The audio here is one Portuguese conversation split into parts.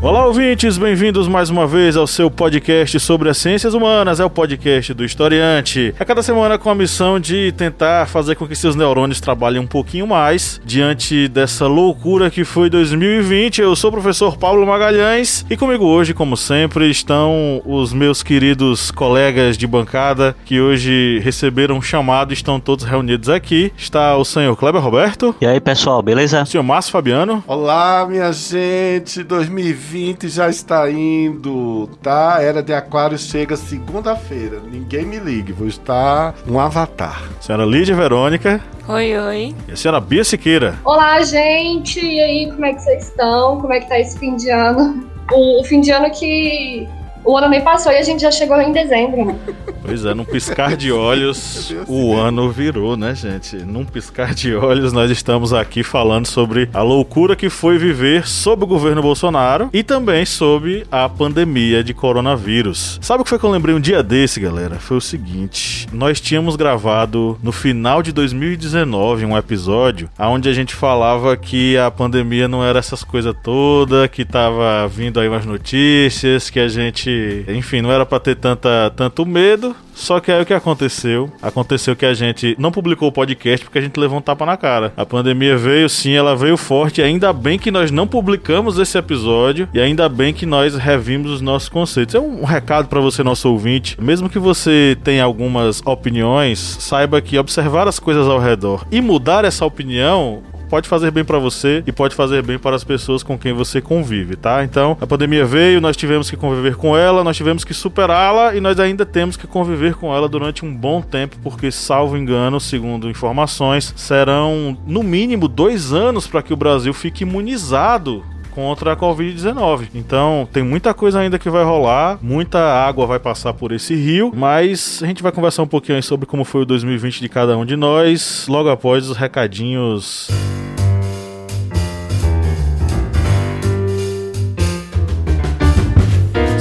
Olá, ouvintes, bem-vindos mais uma vez ao seu podcast sobre as ciências humanas. É o podcast do Historiante. A cada semana com a missão de tentar fazer com que seus neurônios trabalhem um pouquinho mais diante dessa loucura que foi 2020. Eu sou o professor Paulo Magalhães e comigo hoje, como sempre, estão os meus queridos colegas de bancada que hoje receberam um chamado e estão todos reunidos aqui. Está o senhor Kleber Roberto. E aí, pessoal, beleza? O senhor Márcio Fabiano. Olá, minha gente. 2020 2020 já está indo, tá? Era de Aquário chega segunda-feira. Ninguém me ligue, vou estar um avatar. Senhora Lídia Verônica. Oi, oi. E a senhora Bia Siqueira. Olá, gente. E aí, como é que vocês estão? Como é que tá esse fim de ano? O, o fim de ano que o ano nem passou e a gente já chegou em dezembro, né? Pois é, num piscar de olhos, o ano virou, né, gente? Num piscar de olhos, nós estamos aqui falando sobre a loucura que foi viver sob o governo Bolsonaro e também sobre a pandemia de coronavírus. Sabe o que foi que eu lembrei um dia desse, galera? Foi o seguinte: nós tínhamos gravado no final de 2019 um episódio onde a gente falava que a pandemia não era essas coisas todas, que tava vindo aí umas notícias, que a gente, enfim, não era para ter tanta, tanto medo. Só que aí o que aconteceu? Aconteceu que a gente não publicou o podcast porque a gente levou um tapa na cara. A pandemia veio sim, ela veio forte. Ainda bem que nós não publicamos esse episódio e ainda bem que nós revimos os nossos conceitos. É um recado para você, nosso ouvinte. Mesmo que você tenha algumas opiniões, saiba que observar as coisas ao redor e mudar essa opinião pode fazer bem para você e pode fazer bem para as pessoas com quem você convive, tá? Então, a pandemia veio, nós tivemos que conviver com ela, nós tivemos que superá-la e nós ainda temos que conviver com ela durante um bom tempo, porque, salvo engano, segundo informações, serão no mínimo dois anos para que o Brasil fique imunizado contra a Covid-19. Então, tem muita coisa ainda que vai rolar, muita água vai passar por esse rio, mas a gente vai conversar um pouquinho sobre como foi o 2020 de cada um de nós, logo após os recadinhos.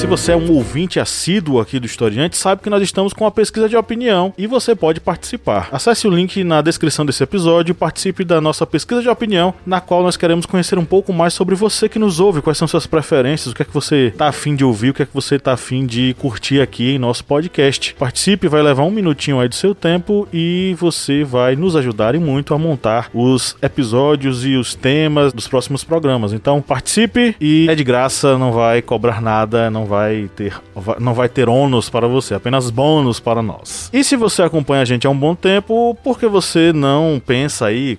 Se você é um ouvinte assíduo aqui do Historiante, sabe que nós estamos com uma pesquisa de opinião e você pode participar. Acesse o link na descrição desse episódio e participe da nossa pesquisa de opinião, na qual nós queremos conhecer um pouco mais sobre você que nos ouve, quais são suas preferências, o que é que você está afim de ouvir, o que é que você está afim de curtir aqui em nosso podcast. Participe, vai levar um minutinho aí do seu tempo e você vai nos ajudar e muito a montar os episódios e os temas dos próximos programas. Então participe e é de graça, não vai cobrar nada, não vai ter não vai ter ônus para você, apenas bônus para nós. E se você acompanha a gente há um bom tempo, por que você não pensa aí,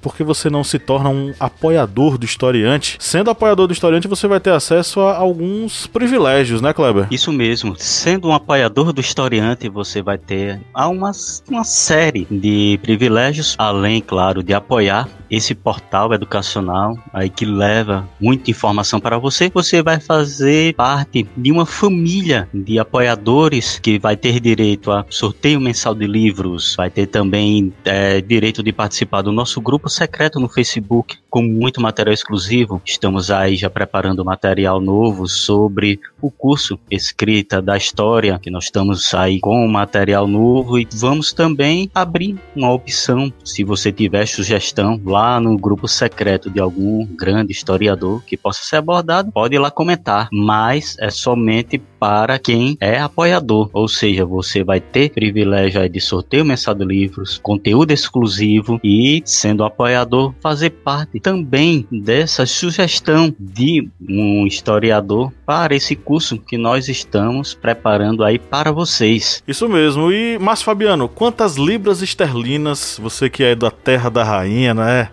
por que você não se torna um apoiador do historiante? Sendo apoiador do historiante, você vai ter acesso a alguns privilégios, né, Kleber? Isso mesmo. Sendo um apoiador do historiante, você vai ter uma, uma série de privilégios, além, claro, de apoiar esse portal educacional aí que leva muita informação para você. Você vai fazer parte de uma família de apoiadores que vai ter direito a sorteio mensal de livros, vai ter também é, direito de participar do nosso grupo secreto no Facebook com muito material exclusivo. Estamos aí já preparando material novo sobre o curso Escrita da História, que nós estamos aí com material novo e vamos também abrir uma opção, se você tiver sugestão lá no grupo secreto de algum grande historiador que possa ser abordado, pode ir lá comentar, mas é somente para quem é apoiador, ou seja, você vai ter privilégio de sorteio mensal de livros, conteúdo exclusivo e, sendo apoiador, fazer parte também dessa sugestão de um historiador para esse curso que nós estamos preparando aí para vocês. Isso mesmo. E, Márcio Fabiano, quantas libras esterlinas, você que é da terra da rainha, né?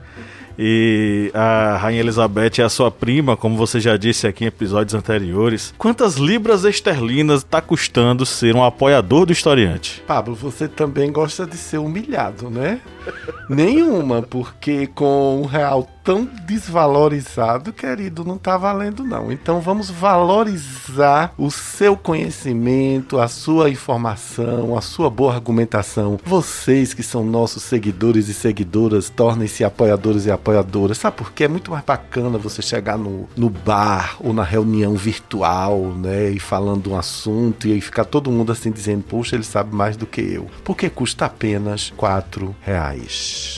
E a Rainha Elizabeth é a sua prima, como você já disse aqui em episódios anteriores. Quantas libras esterlinas está custando ser um apoiador do historiante? Pablo, você também gosta de ser humilhado, né? Nenhuma, porque com um real tão desvalorizado, querido, não tá valendo não. Então vamos valorizar o seu conhecimento, a sua informação, a sua boa argumentação. Vocês que são nossos seguidores e seguidoras, tornem-se apoiadores e apoiadoras. Sabe por quê? É muito mais bacana você chegar no, no bar ou na reunião virtual, né, e falando um assunto e aí ficar todo mundo assim dizendo, poxa, ele sabe mais do que eu. Porque custa apenas quatro reais.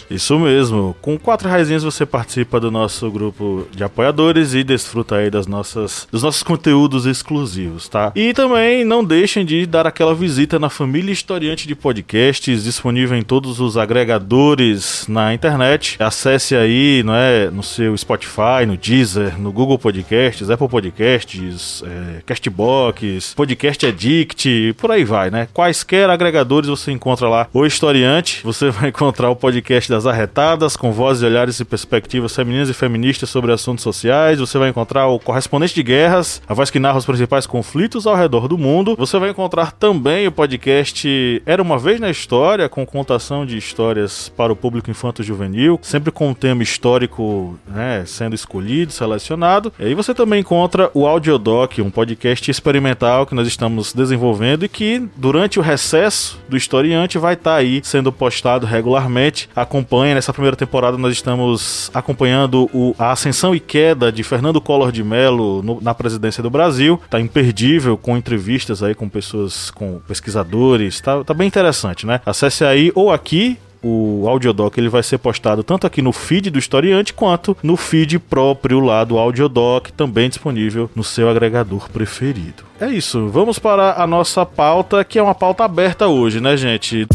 Isso mesmo. Com quatro reais você participa do nosso grupo de apoiadores e desfruta aí das nossas, dos nossos conteúdos exclusivos, tá? E também não deixem de dar aquela visita na família historiante de podcasts, disponível em todos os agregadores na internet. Acesse aí, não é, no seu Spotify, no Deezer, no Google Podcasts, Apple Podcasts, é, Castbox, Podcast Addict, por aí vai, né? Quaisquer agregadores você encontra lá o historiante. Você vai encontrar o podcast das arretadas com vozes, olhares e perspectivas femininas e feministas sobre assuntos sociais. Você vai encontrar o correspondente de guerras, a voz que narra os principais conflitos ao redor do mundo. Você vai encontrar também o podcast Era uma vez na história, com contação de histórias para o público infanto-juvenil, sempre com um tema histórico, né, sendo escolhido, selecionado. E aí você também encontra o Audiodoc, um podcast experimental que nós estamos desenvolvendo e que durante o recesso do historiante vai estar tá aí sendo postado regularmente. Acompanhe nessa primeira temporada nós estamos acompanhando o, a ascensão e queda de Fernando Collor de Mello no, na presidência do Brasil. Tá imperdível com entrevistas aí com pessoas, com pesquisadores. Tá, tá bem interessante, né? Acesse aí ou aqui o audiodoc ele vai ser postado tanto aqui no feed do historiante quanto no feed próprio lá do audiodoc, também disponível no seu agregador preferido. É isso, vamos para a nossa pauta, que é uma pauta aberta hoje, né, gente?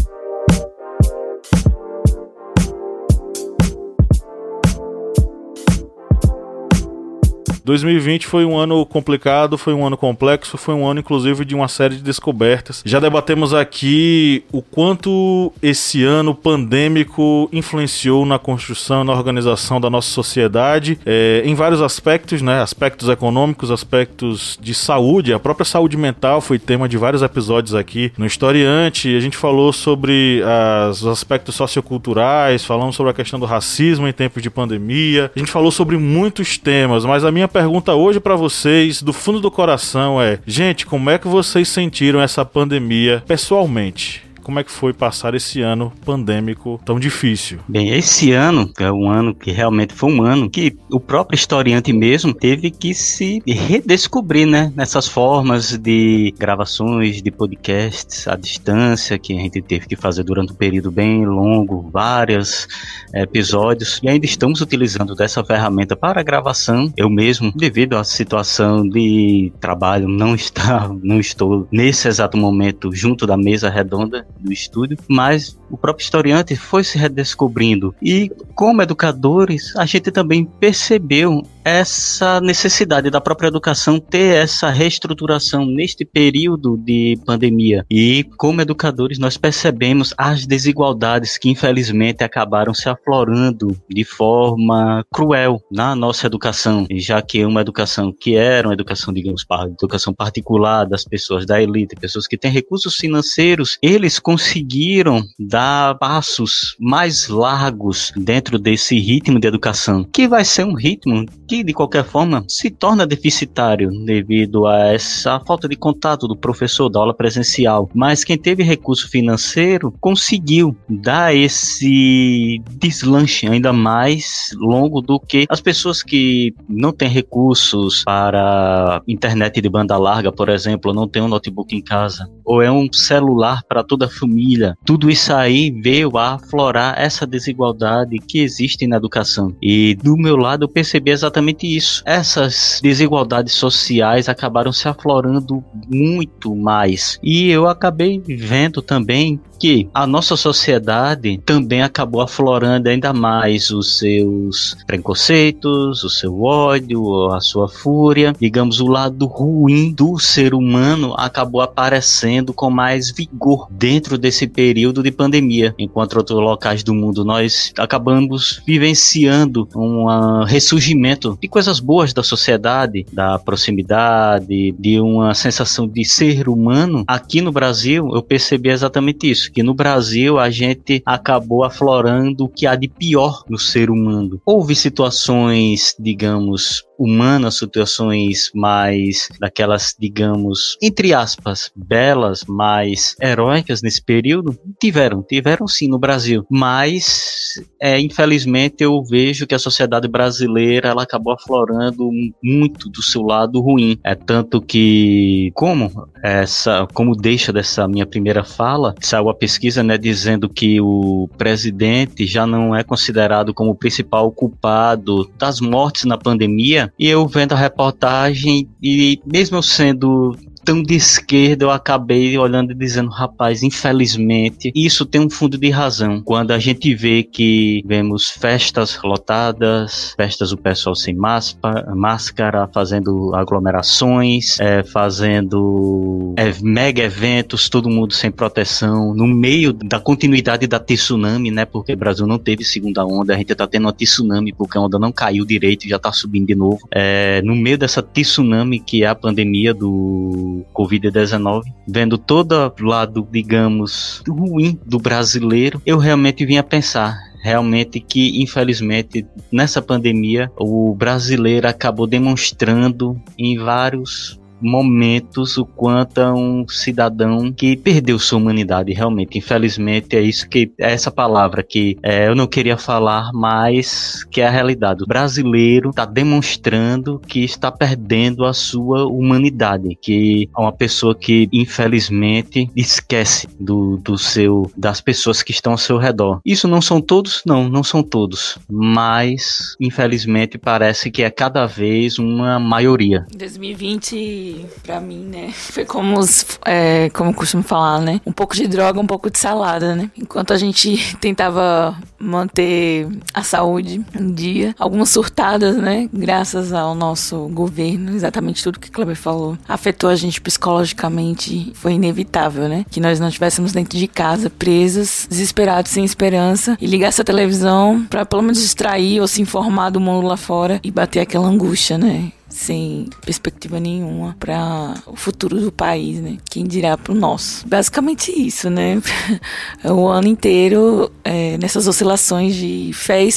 2020 foi um ano complicado, foi um ano complexo, foi um ano inclusive de uma série de descobertas. Já debatemos aqui o quanto esse ano pandêmico influenciou na construção, na organização da nossa sociedade, é, em vários aspectos, né? Aspectos econômicos, aspectos de saúde, a própria saúde mental foi tema de vários episódios aqui no Historiante. A gente falou sobre as, os aspectos socioculturais, falamos sobre a questão do racismo em tempos de pandemia. A gente falou sobre muitos temas, mas a minha pergunta hoje para vocês, do fundo do coração, é: gente, como é que vocês sentiram essa pandemia pessoalmente? Como é que foi passar esse ano pandêmico tão difícil? Bem, esse ano é um ano que realmente foi um ano que o próprio historiante mesmo teve que se redescobrir, né? Nessas formas de gravações de podcasts à distância que a gente teve que fazer durante um período bem longo, vários episódios, e ainda estamos utilizando dessa ferramenta para gravação. Eu mesmo, devido à situação de trabalho, não está, não estou nesse exato momento junto da mesa redonda do estúdio, mas o próprio historiante foi se redescobrindo. E como educadores, a gente também percebeu essa necessidade da própria educação ter essa reestruturação neste período de pandemia. E como educadores, nós percebemos as desigualdades que infelizmente acabaram se aflorando de forma cruel na nossa educação, já que uma educação que era uma educação, digamos, educação particular das pessoas da elite, pessoas que têm recursos financeiros, eles conseguiram dar passos mais largos dentro desse ritmo de educação, que vai ser um ritmo que, de qualquer forma, se torna deficitário devido a essa falta de contato do professor da aula presencial. Mas quem teve recurso financeiro conseguiu dar esse deslanche ainda mais longo do que as pessoas que não têm recursos para internet de banda larga, por exemplo, não tem um notebook em casa, ou é um celular para toda a família. Tudo isso aí veio a aflorar essa desigualdade que existe na educação. E do meu lado eu percebi exatamente exatamente isso. Essas desigualdades sociais acabaram se aflorando muito mais. E eu acabei vendo também que a nossa sociedade também acabou aflorando ainda mais os seus preconceitos, o seu ódio, a sua fúria. Digamos, o lado ruim do ser humano acabou aparecendo com mais vigor dentro desse período de pandemia pandemia, enquanto outros locais do mundo nós acabamos vivenciando um ressurgimento de coisas boas da sociedade, da proximidade, de uma sensação de ser humano. Aqui no Brasil, eu percebi exatamente isso, que no Brasil a gente acabou aflorando o que há de pior no ser humano. Houve situações, digamos, humanas, situações mais daquelas, digamos, entre aspas, belas, mais heróicas nesse período? Tiveram, tiveram sim no Brasil. Mas, é, infelizmente, eu vejo que a sociedade brasileira ela acabou aflorando muito do seu lado ruim. É tanto que, como essa, como deixa dessa minha primeira fala, saiu a pesquisa, né, dizendo que o presidente já não é considerado como o principal culpado das mortes na pandemia, e eu vendo a reportagem e mesmo sendo tão de esquerda, eu acabei olhando e dizendo, rapaz, infelizmente, isso tem um fundo de razão. Quando a gente vê que vemos festas lotadas, festas o pessoal sem máscara, fazendo aglomerações, é, fazendo é, mega eventos, todo mundo sem proteção, no meio da continuidade da tsunami, né? Porque o Brasil não teve segunda onda, a gente tá tendo uma tsunami porque a onda não caiu direito e já tá subindo de novo. É, no meio dessa tsunami que é a pandemia do Covid-19, vendo todo o lado, digamos, ruim do brasileiro, eu realmente vim a pensar realmente que, infelizmente, nessa pandemia, o brasileiro acabou demonstrando em vários momentos o quanto é um cidadão que perdeu sua humanidade, realmente. Infelizmente, é isso que é essa palavra que é, eu não queria falar, mas que é a realidade. O brasileiro está demonstrando que está perdendo a sua humanidade, que é uma pessoa que, infelizmente, esquece do, do seu das pessoas que estão ao seu redor. Isso não são todos? Não, não são todos. Mas, infelizmente, parece que é cada vez uma maioria. 2020 para mim, né, foi como, os, é, como costumo falar, né, um pouco de droga, um pouco de salada, né. Enquanto a gente tentava manter a saúde em dia, algumas surtadas, né, graças ao nosso governo, exatamente tudo que Kleber falou, afetou a gente psicologicamente, foi inevitável, né, que nós não estivéssemos dentro de casa, presos, desesperados, sem esperança, e ligasse a televisão para pelo menos distrair ou se informar do mundo lá fora e bater aquela angústia, né sem perspectiva nenhuma para o futuro do país, né? Quem dirá para o nosso. Basicamente isso, né? o ano inteiro é, nessas oscilações de fé,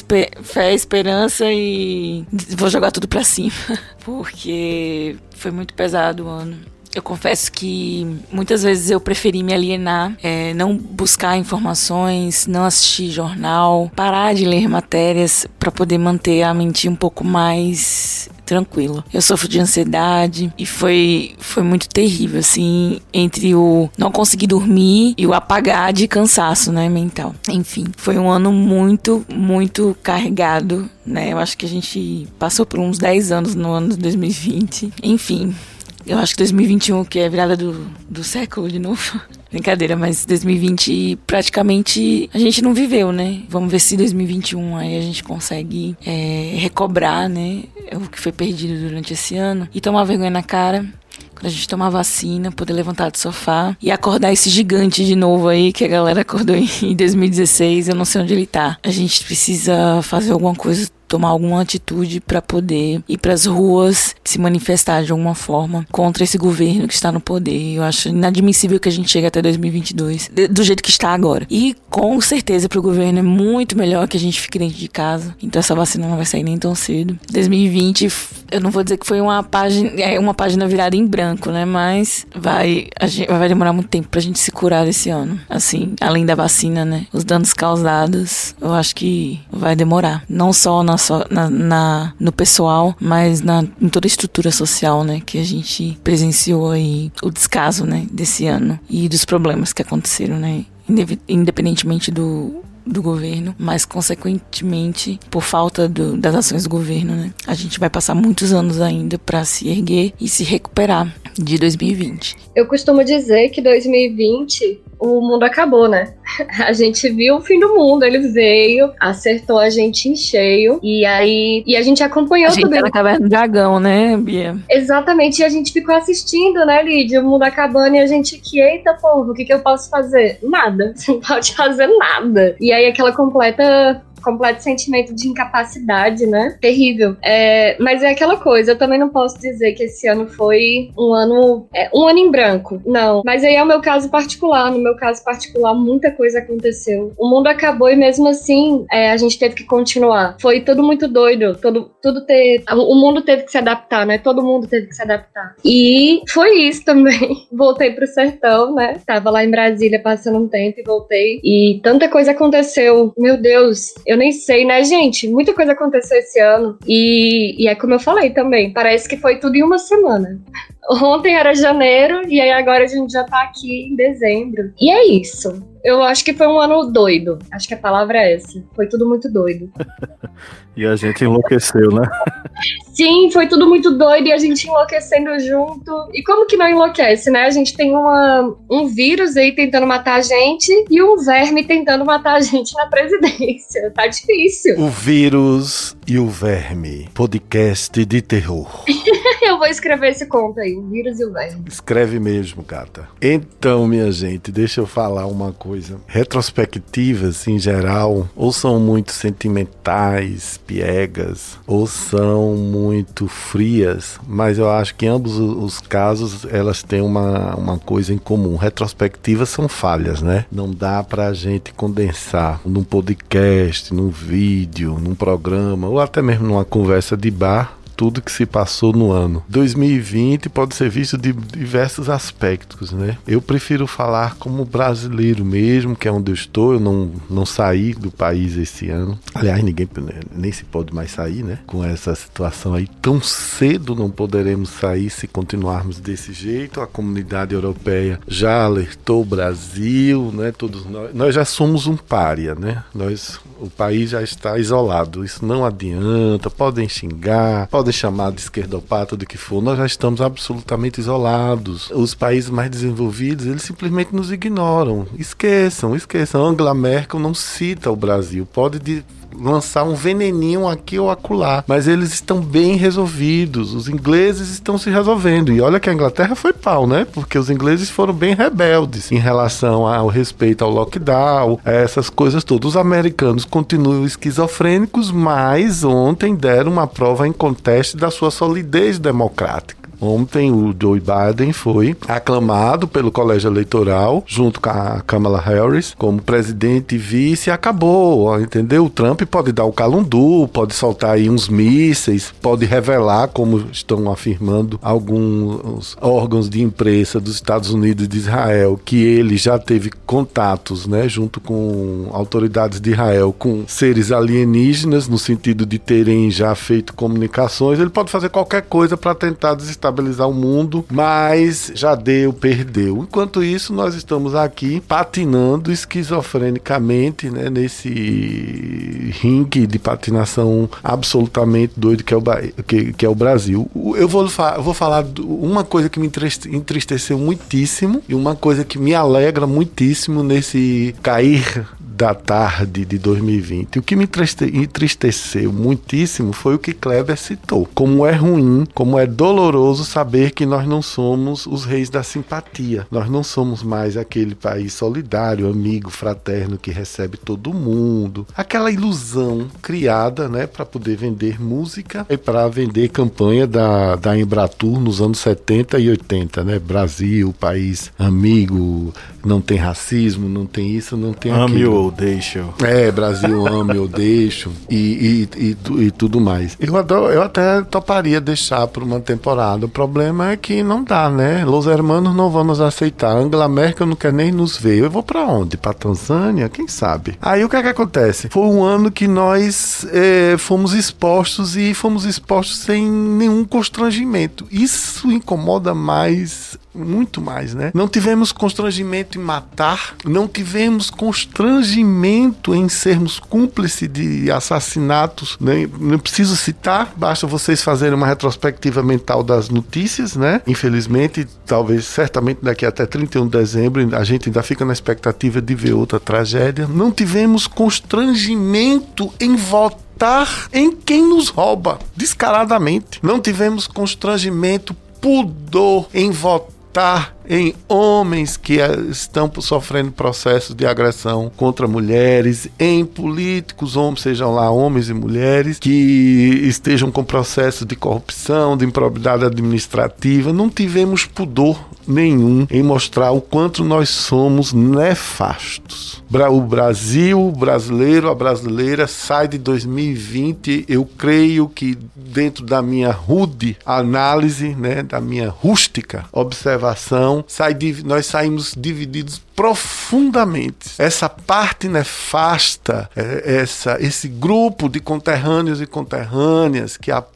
fé, esperança e vou jogar tudo para cima, porque foi muito pesado o ano. Eu confesso que muitas vezes eu preferi me alienar, é, não buscar informações, não assistir jornal, parar de ler matérias para poder manter a mente um pouco mais tranquila. Eu sofro de ansiedade e foi, foi muito terrível, assim, entre o não conseguir dormir e o apagar de cansaço, né, mental. Enfim, foi um ano muito, muito carregado, né? Eu acho que a gente passou por uns 10 anos no ano de 2020. Enfim, eu acho que 2021, que é a virada do, do século de novo. Brincadeira, mas 2020 praticamente a gente não viveu, né? Vamos ver se 2021 aí a gente consegue é, recobrar, né? O que foi perdido durante esse ano e tomar vergonha na cara quando a gente tomar vacina, poder levantar do sofá e acordar esse gigante de novo aí que a galera acordou em 2016, eu não sei onde ele tá. A gente precisa fazer alguma coisa tomar alguma atitude para poder ir para as ruas se manifestar de alguma forma contra esse governo que está no poder. Eu acho inadmissível que a gente chegue até 2022 do jeito que está agora. E com certeza para o governo é muito melhor que a gente fique dentro de casa. Então essa vacina não vai sair nem tão cedo. 2020, eu não vou dizer que foi uma página, é uma página virada em branco, né? Mas vai, a gente, vai demorar muito tempo pra gente se curar esse ano. Assim, além da vacina, né? Os danos causados, eu acho que vai demorar. Não só na na, na, no pessoal, mas na, em toda a estrutura social, né, que a gente presenciou aí o descaso, né, desse ano e dos problemas que aconteceram, né, independentemente do do governo, mas consequentemente, por falta do, das ações do governo, né, a gente vai passar muitos anos ainda para se erguer e se recuperar de 2020. Eu costumo dizer que 2020 o mundo acabou, né? A gente viu o fim do mundo, ele veio, acertou a gente em cheio, e aí e a gente acompanhou a gente tudo. Tá na caverna do dragão, né, Bia? Exatamente, e a gente ficou assistindo, né, Lídia, o mundo acabando, e a gente que, eita, povo, o que, que eu posso fazer? Nada, você não pode fazer nada. E aí aquela completa completo sentimento de incapacidade, né? Terrível. É, mas é aquela coisa, eu também não posso dizer que esse ano foi um ano. É, um ano em branco. Não. Mas aí é o meu caso particular. No meu caso particular, muita coisa aconteceu. O mundo acabou e mesmo assim é, a gente teve que continuar. Foi tudo muito doido. Todo, tudo ter. O mundo teve que se adaptar, né? Todo mundo teve que se adaptar. E foi isso também. Voltei pro sertão, né? Tava lá em Brasília passando um tempo e voltei. E tanta coisa aconteceu. Meu Deus, eu nem sei, né, gente? Muita coisa aconteceu esse ano. E, e é como eu falei também, parece que foi tudo em uma semana. Ontem era janeiro e aí agora a gente já tá aqui em dezembro. E é isso. Eu acho que foi um ano doido. Acho que a palavra é essa. Foi tudo muito doido. e a gente enlouqueceu, né? Sim, foi tudo muito doido e a gente enlouquecendo junto. E como que não enlouquece, né? A gente tem uma, um vírus aí tentando matar a gente e um verme tentando matar a gente na presidência. Tá difícil. O vírus e o verme. Podcast de terror. Eu vou escrever esse conto aí, o vírus e o verme. Escreve mesmo, gata. Então, minha gente, deixa eu falar uma coisa coisa. Retrospectivas, em geral, ou são muito sentimentais, piegas, ou são muito frias, mas eu acho que ambos os casos elas têm uma, uma coisa em comum. Retrospectivas são falhas, né? Não dá pra gente condensar num podcast, num vídeo, num programa, ou até mesmo numa conversa de bar tudo que se passou no ano. 2020 pode ser visto de diversos aspectos, né? Eu prefiro falar como brasileiro mesmo, que é onde eu estou. Eu não, não saí do país esse ano. Aliás, ninguém nem se pode mais sair, né? Com essa situação aí tão cedo não poderemos sair se continuarmos desse jeito. A comunidade europeia já alertou o Brasil, né? Todos nós, nós já somos um pária, né? Nós, o país já está isolado. Isso não adianta. Podem xingar, podem podem chamar de esquerdopata do que for, nós já estamos absolutamente isolados. Os países mais desenvolvidos, eles simplesmente nos ignoram. Esqueçam, esqueçam. Angela Merkel não cita o Brasil. Pode de lançar um veneninho aqui ou acolá. Mas eles estão bem resolvidos. Os ingleses estão se resolvendo. E olha que a Inglaterra foi pau, né? Porque os ingleses foram bem rebeldes em relação ao respeito ao lockdown, essas coisas todas. Os americanos continuam esquizofrênicos, mas ontem deram uma prova em conteste da sua solidez democrática. Ontem o Joe Biden foi aclamado pelo colégio eleitoral, junto com a Kamala Harris, como presidente e vice, acabou, entendeu? O Trump pode dar o calundu, pode soltar aí uns mísseis, pode revelar, como estão afirmando alguns órgãos de imprensa dos Estados Unidos e de Israel, que ele já teve contatos, né, junto com autoridades de Israel, com seres alienígenas, no sentido de terem já feito comunicações. Ele pode fazer qualquer coisa para tentar desestabilizar estabilizar o mundo, mas já deu, perdeu. Enquanto isso, nós estamos aqui patinando esquizofrenicamente, né, nesse ringue de patinação absolutamente doido que é o, que, que é o Brasil. Eu vou, eu vou falar uma coisa que me entristeceu muitíssimo e uma coisa que me alegra muitíssimo nesse cair da tarde de 2020. O que me entristeceu muitíssimo foi o que Kleber citou. Como é ruim, como é doloroso saber que nós não somos os reis da simpatia. Nós não somos mais aquele país solidário, amigo, fraterno que recebe todo mundo. Aquela ilusão criada, né, para poder vender música e para vender campanha da, da Embratur nos anos 70 e 80, né? Brasil, país amigo, não tem racismo, não tem isso, não tem Ame aquilo. Ou deixo. É, Brasil ame ou deixo e, e, e, e, tudo mais. Eu, adoro, eu até toparia deixar por uma temporada. O problema é que não dá, né? Los hermanos não vão nos aceitar. Angela Merkel não quer nem nos ver. Eu vou para onde? Para Tanzânia? Quem sabe? Aí o que é que acontece? Foi um ano que nós é, fomos expostos e fomos expostos sem nenhum constrangimento. Isso incomoda mais muito mais, né? Não tivemos constrangimento em matar, não tivemos constrangimento em sermos cúmplices de assassinatos, né? Não preciso citar, basta vocês fazerem uma retrospectiva mental das notícias, né? Infelizmente, talvez, certamente daqui até 31 de dezembro, a gente ainda fica na expectativa de ver outra tragédia. Não tivemos constrangimento em votar em quem nos rouba, descaradamente. Não tivemos constrangimento, pudor em votar em homens que estão sofrendo processos de agressão contra mulheres, em políticos, homens, sejam lá homens e mulheres, que estejam com processos de corrupção, de improbidade administrativa. Não tivemos pudor nenhum em mostrar o quanto nós somos nefastos. O Brasil, o brasileiro, a brasileira sai de 2020, eu creio que dentro da minha rude análise, né, da minha rústica observação, sai, nós saímos divididos profundamente. Essa parte nefasta, é, essa, esse grupo de conterrâneos e conterrâneas que apoiam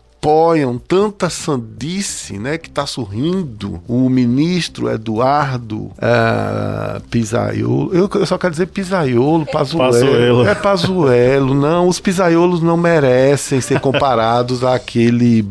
tanta sandice, né, que está sorrindo. O ministro Eduardo uh, Pisaiolo, eu, eu, só quero dizer Pisaiolo, Pazuello. Pazuelo. É Pazuello, não, os Pisaiolos não merecem ser comparados àquele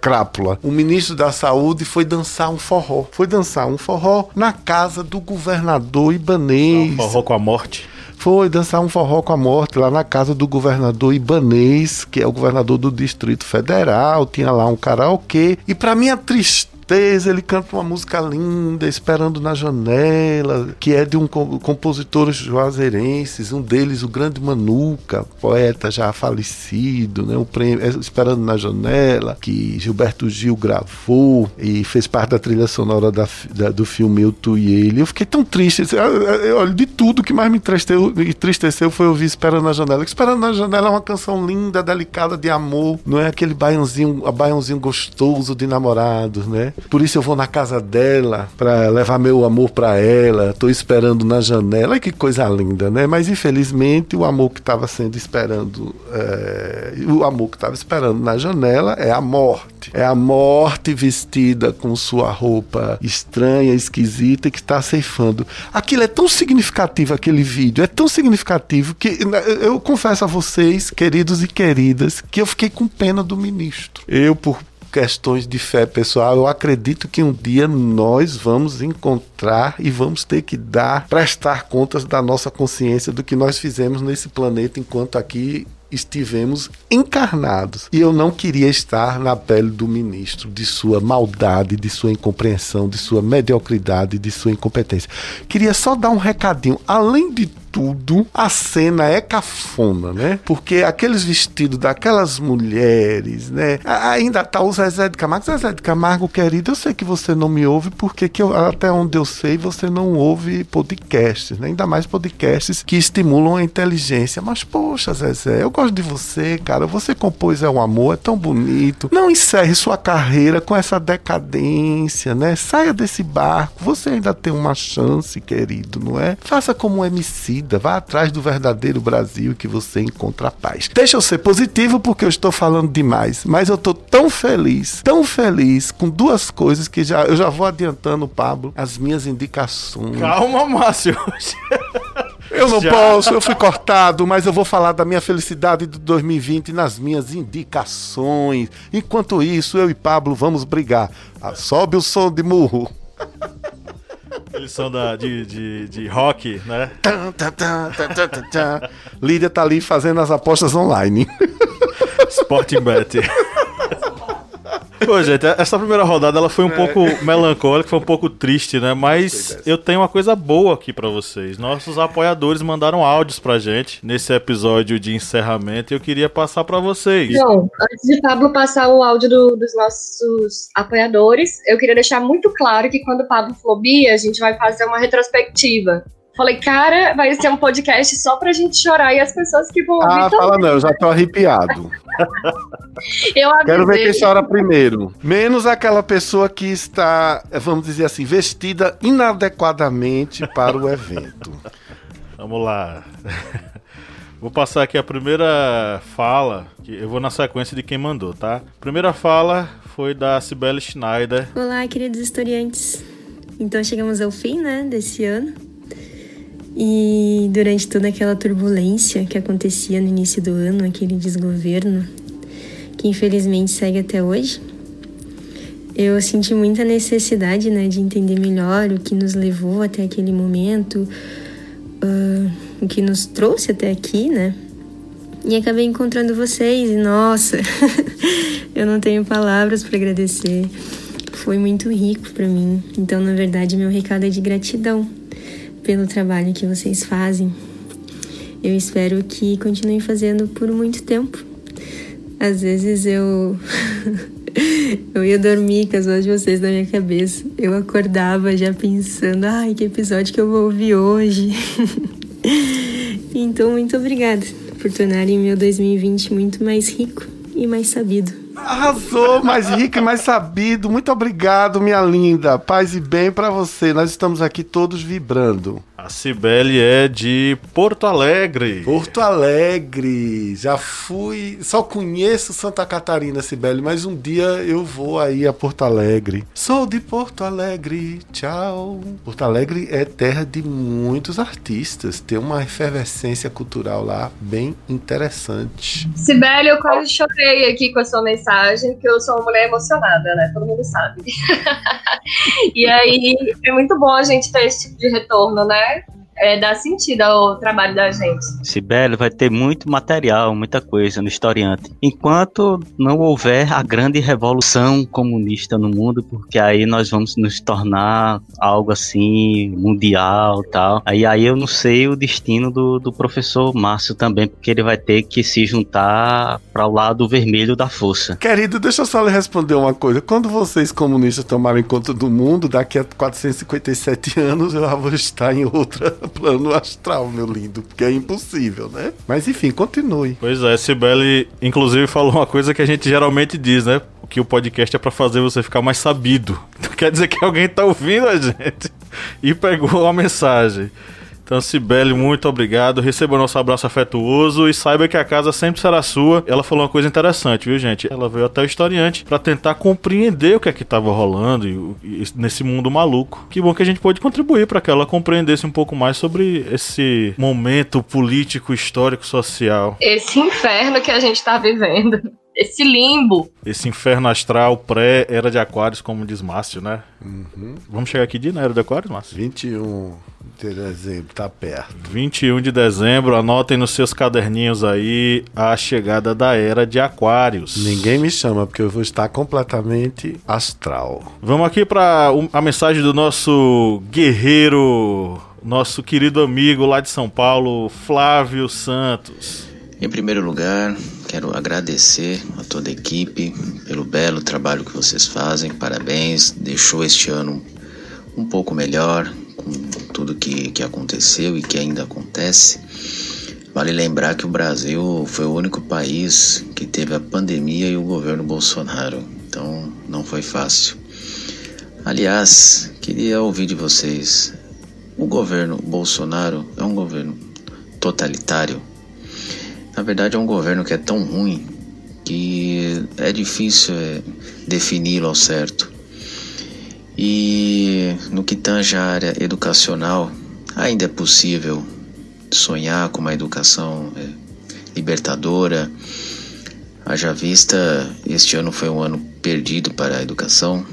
crápula. O ministro da Saúde foi dançar um forró. Foi dançar um forró na casa do governador Ibanês. Um forró com a morte foi dançar um forró com a morte lá na casa do governador Ibanês, que é o governador do Distrito Federal. Tinha lá um karaokê. E para minha tristeza, tristeza, ele canta uma música linda, Esperando na Janela, que é de um compositores juazeirenses, um deles, o grande Manuca, poeta já falecido, né? O prêmio, é, Esperando na Janela, que Gilberto Gil gravou e fez parte da trilha sonora da, da, do filme Eu, Tu e Ele. Eu fiquei tão triste. Olha, de tudo que mais me entristeceu, entristeceu foi ouvir Esperando na Janela. Esperando na Janela é uma canção linda, delicada de amor, não é aquele baiãozinho, baiãozinho gostoso de namorados, né? Por isso eu vou na casa dela para levar meu amor para ela. Tô esperando na janela. que coisa linda, né? Mas infelizmente o amor que estava sendo esperando, é... o amor que estava esperando na janela é a morte. É a morte vestida com sua roupa estranha, esquisita que está ceifando. Aquilo é tão significativo, aquele vídeo, é tão significativo que né, eu confesso a vocês, queridos e queridas, que eu fiquei com pena do ministro. Eu, por questões de fé pessoal, eu acredito que um dia nós vamos encontrar e vamos ter que dar, prestar contas da nossa consciência do que nós fizemos nesse planeta enquanto aqui estivemos encarnados. E eu não queria estar na pele do ministro, de sua maldade, de sua incompreensão, de sua mediocridade, de sua incompetência. Queria só dar um recadinho. Além de tudo, a cena é cafona, né? Porque aqueles vestidos daquelas mulheres, né? Ainda tá o Zezé de Camargo. Zezé de Camargo, querido, eu sei que você não me ouve, porque que eu, até onde eu sei, você não ouve podcasts, né? Ainda mais podcasts que estimulam a inteligência. Mas, poxa, Zezé, eu gosto de você, cara. Você compôs É um Amor, é tão bonito. Não encerre sua carreira com essa decadência, né? Saia desse barco. Você ainda tem uma chance, querido, não é? Faça como um MC vida. Vá atrás do verdadeiro Brasil que você encontra paz. Deixa eu ser positivo porque eu estou falando demais, mas eu estou tão feliz, tão feliz com duas coisas que já eu já vou adiantando, Pablo, as minhas indicações. Calma, Márcio. Eu não Já. posso, eu fui cortado, mas eu vou falar da minha felicidade de 2020 nas minhas indicações. Enquanto isso, eu e Pablo vamos brigar. Ah, sobe o som de murro. Eles são da, de, de, de rock, né? Lídia tá ali fazendo as apostas online. Sporting Bet. Pô, gente, essa primeira rodada ela foi um é. pouco melancólica, foi um pouco triste, né? Mas eu tenho uma coisa boa aqui para vocês. Nossos apoiadores mandaram áudios pra gente nesse episódio de encerramento e eu queria passar para vocês. Bom, antes de Pablo passar o áudio do, dos nossos apoiadores, eu queria deixar muito claro que quando o Pablo Flobia, a gente vai fazer uma retrospectiva. Falei, cara, vai ser um podcast só pra gente chorar e as pessoas que vão ouvir. Ah, fala não, eu já tô arrepiado. eu Quero ver quem chora primeiro. Menos aquela pessoa que está, vamos dizer assim, vestida inadequadamente para o evento. Vamos lá. Vou passar aqui a primeira fala, que eu vou na sequência de quem mandou, tá? Primeira fala foi da Cibele Schneider. Olá, queridos historiantes. Então chegamos ao fim, né, desse ano. E durante toda aquela turbulência que acontecia no início do ano, aquele desgoverno, que infelizmente segue até hoje, eu senti muita necessidade né, de entender melhor o que nos levou até aquele momento, uh, o que nos trouxe até aqui, né? E acabei encontrando vocês e nossa, eu não tenho palavras para agradecer. Foi muito rico para mim. Então, na verdade, meu recado é de gratidão pelo trabalho que vocês fazem. Eu espero que continuem fazendo por muito tempo. Às vezes eu eu ia dormir com as vozes de vocês na minha cabeça. Eu acordava já pensando, ai, que episódio que eu vou ouvir hoje. então, muito obrigada por tornarem meu 2020 muito mais rico e mais sabido. Arrasou, mais rico e mais sabido. Muito obrigado, minha linda. Paz e bem para você. Nós estamos aqui todos vibrando. A Cibele é de Porto Alegre. Porto Alegre. Já fui. Só conheço Santa Catarina, Cibele, mas um dia eu vou aí a Porto Alegre. Sou de Porto Alegre. Tchau. Porto Alegre é terra de muitos artistas. Tem uma efervescência cultural lá bem interessante. Cibele, eu quase chorei aqui com a sua mensagem, porque eu sou uma mulher emocionada, né? Todo mundo sabe. e aí é muito bom a gente ter esse tipo de retorno, né? É, dá sentido ao trabalho da gente. Sibeli vai ter muito material, muita coisa no historiante. Enquanto não houver a grande revolução comunista no mundo, porque aí nós vamos nos tornar algo assim mundial tal. Aí, aí eu não sei o destino do, do professor Márcio também, porque ele vai ter que se juntar para o lado vermelho da força. Querido, deixa eu só lhe responder uma coisa. Quando vocês comunistas tomarem conta do mundo, daqui a 457 anos eu vou estar em outra plano astral, meu lindo, porque é impossível, né? Mas enfim, continue. Pois é, Sibeli, inclusive, falou uma coisa que a gente geralmente diz, né? Que o podcast é para fazer você ficar mais sabido. Então quer dizer que alguém tá ouvindo a gente e pegou a mensagem. Então, Cibele, muito obrigado. Receba nosso abraço afetuoso e saiba que a casa sempre será sua. Ela falou uma coisa interessante, viu, gente? Ela veio até o historiante para tentar compreender o que é que estava rolando e, e, nesse mundo maluco. Que bom que a gente pôde contribuir para que ela compreendesse um pouco mais sobre esse momento político, histórico, social. Esse inferno que a gente está vivendo esse limbo. Esse inferno astral pré-era de Aquários, como diz Márcio, né? Uhum. Vamos chegar aqui de na era de Aquários, Márcio? 21 de dezembro, tá perto. 21 de dezembro, anotem nos seus caderninhos aí a chegada da era de Aquários. Ninguém me chama, porque eu vou estar completamente astral. Vamos aqui para a mensagem do nosso guerreiro, nosso querido amigo lá de São Paulo, Flávio Santos. Em primeiro lugar, quero agradecer a toda a equipe pelo belo trabalho que vocês fazem. Parabéns, deixou este ano um pouco melhor com tudo que, que aconteceu e que ainda acontece. Vale lembrar que o Brasil foi o único país que teve a pandemia e o governo Bolsonaro, então não foi fácil. Aliás, queria ouvir de vocês: o governo Bolsonaro é um governo totalitário? Na verdade, é um governo que é tão ruim que é difícil é, defini-lo ao certo. E no que tange a área educacional, ainda é possível sonhar com uma educação é, libertadora. Haja vista, este ano foi um ano perdido para a educação.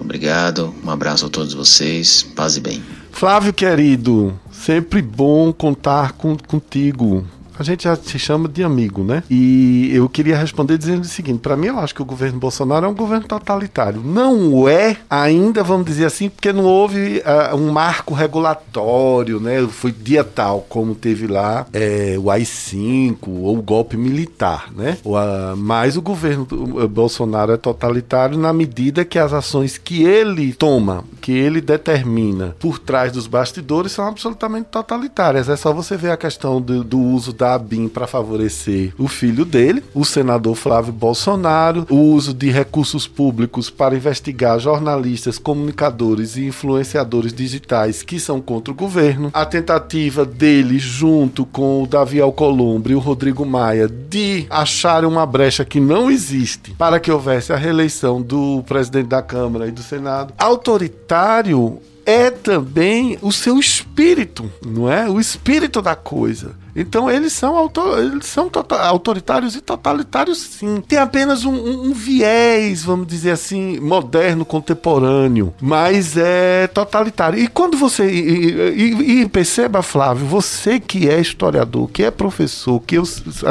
Obrigado, um abraço a todos vocês, paz e bem. Flávio querido, sempre bom contar com, contigo a gente já se chama de amigo, né? E eu queria responder dizendo o seguinte: para mim, eu acho que o governo Bolsonaro é um governo totalitário. Não é ainda, vamos dizer assim, porque não houve uh, um marco regulatório, né? Foi dia tal, como teve lá é, o AI-5 ou o golpe militar, né? Uh, mas o governo do, uh, Bolsonaro é totalitário na medida que as ações que ele toma, que ele determina por trás dos bastidores são absolutamente totalitárias. É só você ver a questão do, do uso da ABIN para favorecer o filho dele, o senador Flávio Bolsonaro, o uso de recursos públicos para investigar jornalistas, comunicadores e influenciadores digitais que são contra o governo, a tentativa dele, junto com o Davi Alcolumbre e o Rodrigo Maia, de achar uma brecha que não existe para que houvesse a reeleição do presidente da Câmara e do Senado. Autoritário é também o seu espírito, não é? O espírito da coisa. Então eles são, eles são tota, autoritários e totalitários, sim. Tem apenas um, um, um, viés, vamos dizer assim, moderno, contemporâneo, mas é totalitário. E quando você. E, e, e perceba, Flávio, você que é historiador, que é professor, que eu,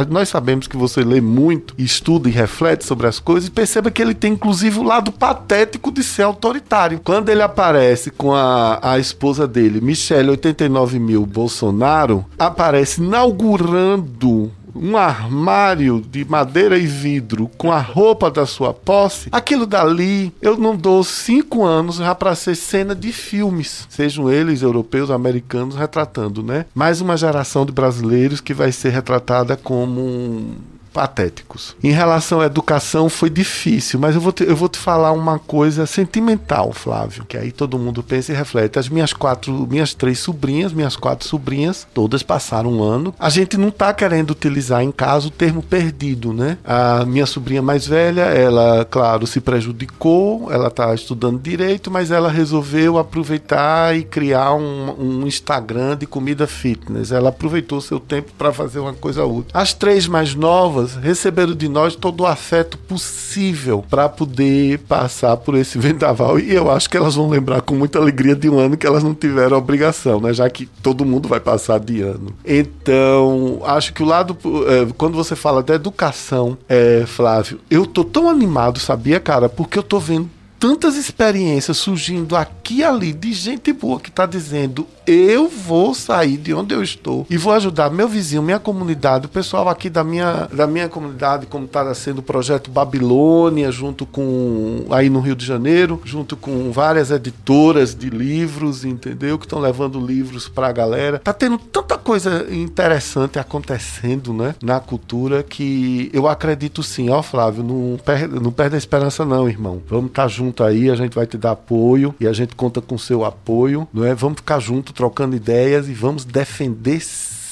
nós sabemos que você lê muito, estuda e reflete sobre as coisas, perceba que ele tem inclusive o lado patético de ser autoritário. Quando ele aparece com a, a esposa dele, Michelle 89 mil Bolsonaro, aparece inaugurando um armário de madeira e vidro com a roupa da sua posse, aquilo dali eu não dou cinco anos já para ser cena de filmes, sejam eles europeus, americanos, retratando, né? Mais uma geração de brasileiros que vai ser retratada como patéticos. Em relação à educação, foi difícil, mas eu vou te, eu vou te falar uma coisa sentimental, Flávio, que aí todo mundo pensa e reflete. As minhas quatro, minhas três sobrinhas, minhas quatro sobrinhas, todas passaram um ano. A gente não tá querendo utilizar em casa o termo perdido, né? A minha sobrinha mais velha, ela, claro, se prejudicou, ela tá estudando direito, mas ela resolveu aproveitar e criar um, um Instagram de comida fitness. Ela aproveitou seu tempo para fazer uma coisa útil. As três mais novas, novas receberam de nós todo o afeto possível para poder passar por esse vendaval. E eu acho que elas vão lembrar com muita alegria de um ano que elas não tiveram obrigação, né? Já que todo mundo vai passar de ano. Então, acho que o lado. É, quando você fala da educação, é, Flávio, eu tô tão animado, sabia, cara? Porque eu tô vendo tantas experiências surgindo aqui e ali de gente boa que está dizendo eu vou sair de onde eu estou e vou ajudar meu vizinho, minha comunidade, o pessoal aqui da minha, da minha comunidade, como está sendo o projeto Babilônia, junto com aí no Rio de Janeiro, junto com várias editoras de livros, entendeu? Que estão levando livros para a galera. Tá tendo tanta coisa interessante acontecendo, né, na cultura que eu acredito sim, ó Flávio, não perde, não perde a esperança não, irmão. Vamos estar tá junto aí, a gente vai te dar apoio e a gente conta com seu apoio, não é? Vamos ficar junto trocando ideias e vamos defender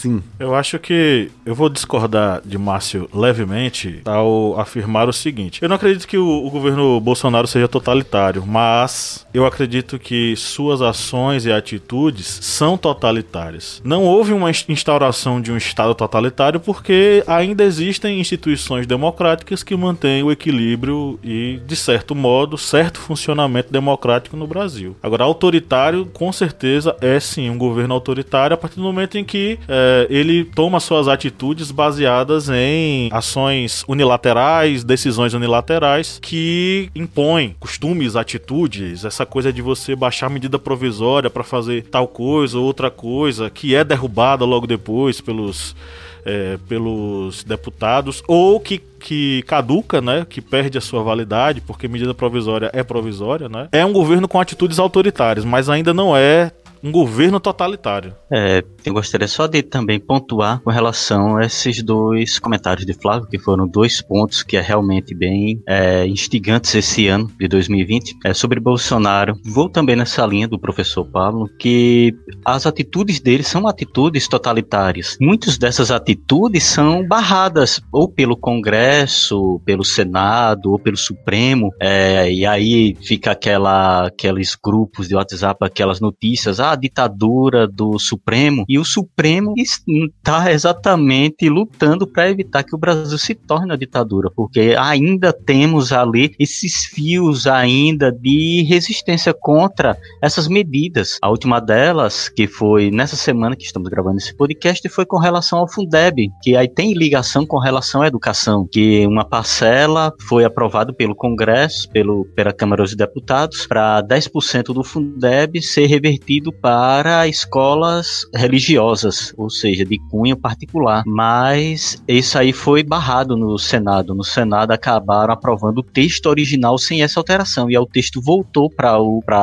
sim. Eu acho que eu vou discordar de Márcio levemente ao afirmar o seguinte: eu não acredito que o, o, governo Bolsonaro seja totalitário, mas eu acredito que suas ações e atitudes são totalitárias. Não houve uma instauração de um Estado totalitário porque ainda existem instituições democráticas que mantêm o equilíbrio e, de certo modo, certo funcionamento democrático no Brasil. Agora, autoritário, com certeza, é sim um governo autoritário a partir do momento em que é, é, ele toma suas atitudes baseadas em ações unilaterais, decisões unilaterais que impõem costumes, atitudes, essa coisa de você baixar medida provisória para fazer tal coisa ou outra coisa que é derrubada logo depois pelos é, pelos deputados ou que, que caduca, né, que perde a sua validade porque medida provisória é provisória, né? É um governo com atitudes autoritárias, mas ainda não é um governo totalitário. É, eu gostaria só de também pontuar com relação a esses dois comentários de Flávio, que foram dois pontos que é realmente bem é, instigantes esse ano de 2020. É, sobre Bolsonaro, vou também nessa linha do professor Pablo, que as atitudes dele são atitudes totalitárias. Muitas dessas atitudes são barradas ou pelo Congresso, pelo Senado, ou pelo Supremo, é, e aí fica aquela, aqueles grupos de WhatsApp, aquelas notícias, a ditadura do Supremo, e o Supremo está exatamente lutando para evitar que o Brasil se torne uma ditadura, porque ainda temos ali esses fios ainda de resistência contra essas medidas. A última delas, que foi nessa semana que estamos gravando esse podcast, foi com relação ao Fundeb, que aí tem ligação com relação à educação, que uma parcela foi aprovada pelo Congresso, pelo, pela Câmara dos Deputados, para 10% do Fundeb ser revertido para escolas religiosas, ou seja, de cunho particular. Mas isso aí foi barrado no Senado. No Senado acabaram aprovando o texto original sem essa alteração. E aí o texto voltou para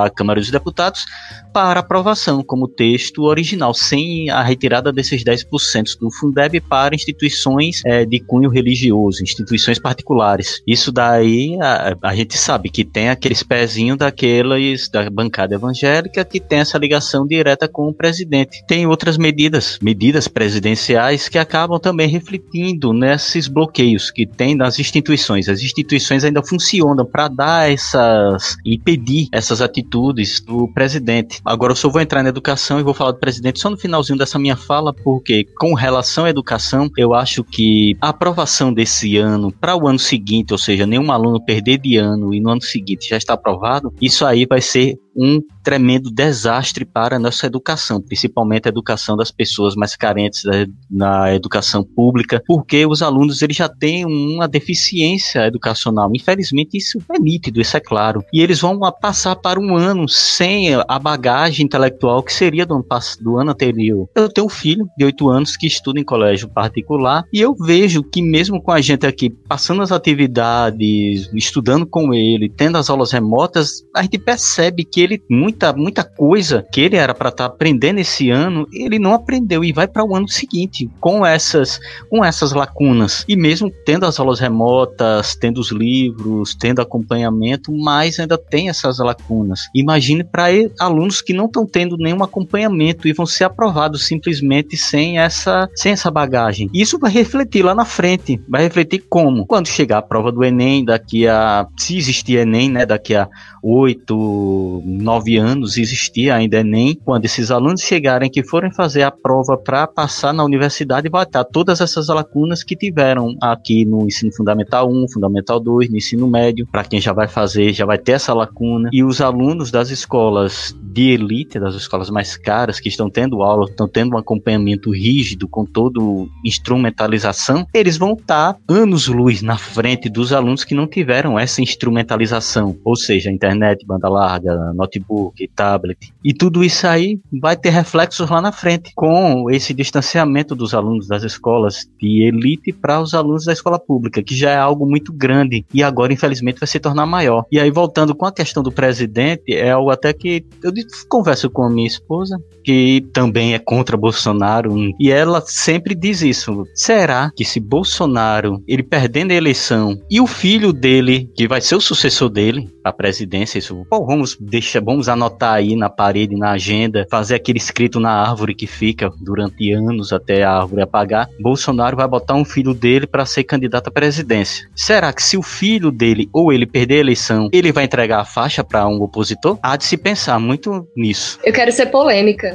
a Câmara dos Deputados para aprovação como texto original, sem a retirada desses 10% do Fundeb para instituições é, de cunho religioso, instituições particulares. Isso daí a, a gente sabe que tem aqueles pezinhos daqueles da bancada evangélica que tem essa ligação direta com o presidente. Tem outras medidas, medidas presidenciais que acabam também refletindo nesses bloqueios que tem nas instituições. As instituições ainda funcionam para dar essas impedir essas atitudes do presidente. Agora eu só vou entrar na educação e vou falar do presidente só no finalzinho dessa minha fala, porque com relação à educação, eu acho que a aprovação desse ano para o ano seguinte, ou seja, nenhum aluno perder de ano e no ano seguinte já está aprovado, isso aí vai ser um tremendo desastre para a nossa educação, principalmente a educação das pessoas mais carentes na educação pública, porque os alunos eles já têm uma deficiência educacional. Infelizmente, isso é nítido, isso é claro. E eles vão passar para um ano sem a bagagem intelectual que seria do ano, do ano anterior. Eu tenho um filho de 8 anos que estuda em colégio particular e eu vejo que mesmo com a gente aqui passando as atividades, estudando com ele, tendo as aulas remotas, a gente percebe que ele muita muita coisa que ele era para estar tá aprendendo esse ano, ele não aprendeu e vai para o ano seguinte com essas com essas lacunas. E mesmo tendo as aulas remotas, tendo os livros, tendo acompanhamento, mas ainda tem essas lacunas. Imagine para alunos que não estão tendo nenhum acompanhamento e vão ser aprovados simplesmente sem essa sem essa bagagem. Isso vai refletir lá na frente. Vai refletir como? Quando chegar a prova do ENEM daqui a se existir ENEM, né, daqui a oito, nove anos existia ainda Enem, quando esses alunos chegarem que forem fazer a prova para passar na universidade, vai estar todas essas lacunas que tiveram aqui no ensino fundamental 1, fundamental 2, no ensino médio, para quem já vai fazer, já vai ter essa lacuna. E os alunos das escolas de elite, das escolas mais caras, que estão tendo aula, estão tendo um acompanhamento rígido, com todo instrumentalização, eles vão estar anos-luz na frente dos alunos que não tiveram essa instrumentalização, ou seja, internet, banda larga, notebook, tablet. E tudo isso aí vai ter reflexos lá na frente, com esse distanciamento dos alunos das escolas de elite para os alunos da escola pública, que já é algo muito grande e agora, infelizmente, vai se tornar maior. E aí, voltando com a questão do presidente, é algo até que eu converso com a minha esposa, que também é contra Bolsonaro, e ela sempre diz isso. Será que se Bolsonaro, ele perdendo a eleição, e o filho dele, que vai ser o sucessor dele, a presidência, isso, pô, vamos deixar, vamos anotar aí na parede, na agenda, fazer aquele escrito na árvore que fica durante anos até a árvore apagar. Bolsonaro vai botar um filho dele para ser candidato à presidência. Será que se o filho dele ou ele perder a eleição, ele vai entregar a faixa para um opositor? Há de se pensar muito nisso. Eu quero ser polêmica.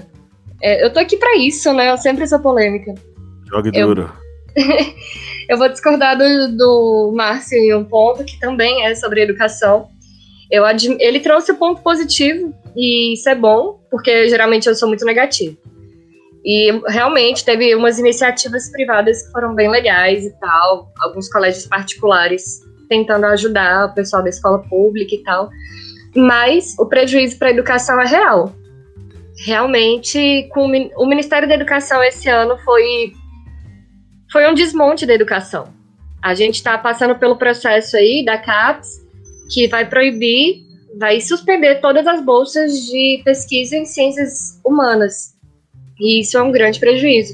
É, eu tô aqui para isso, né? Eu sempre sou polêmica. Jogue duro. eu vou discordar do, do Márcio em um ponto que também é sobre educação. Eu ele trouxe o ponto positivo e isso é bom, porque geralmente eu sou muito negativo. E realmente teve umas iniciativas privadas que foram bem legais e tal, alguns colégios particulares tentando ajudar o pessoal da escola pública e tal. Mas o prejuízo para a educação é real. Realmente, com o Ministério da Educação esse ano foi foi um desmonte da educação. A gente está passando pelo processo aí da CAPES que vai proibir, vai suspender todas as bolsas de pesquisa em ciências humanas. E isso é um grande prejuízo.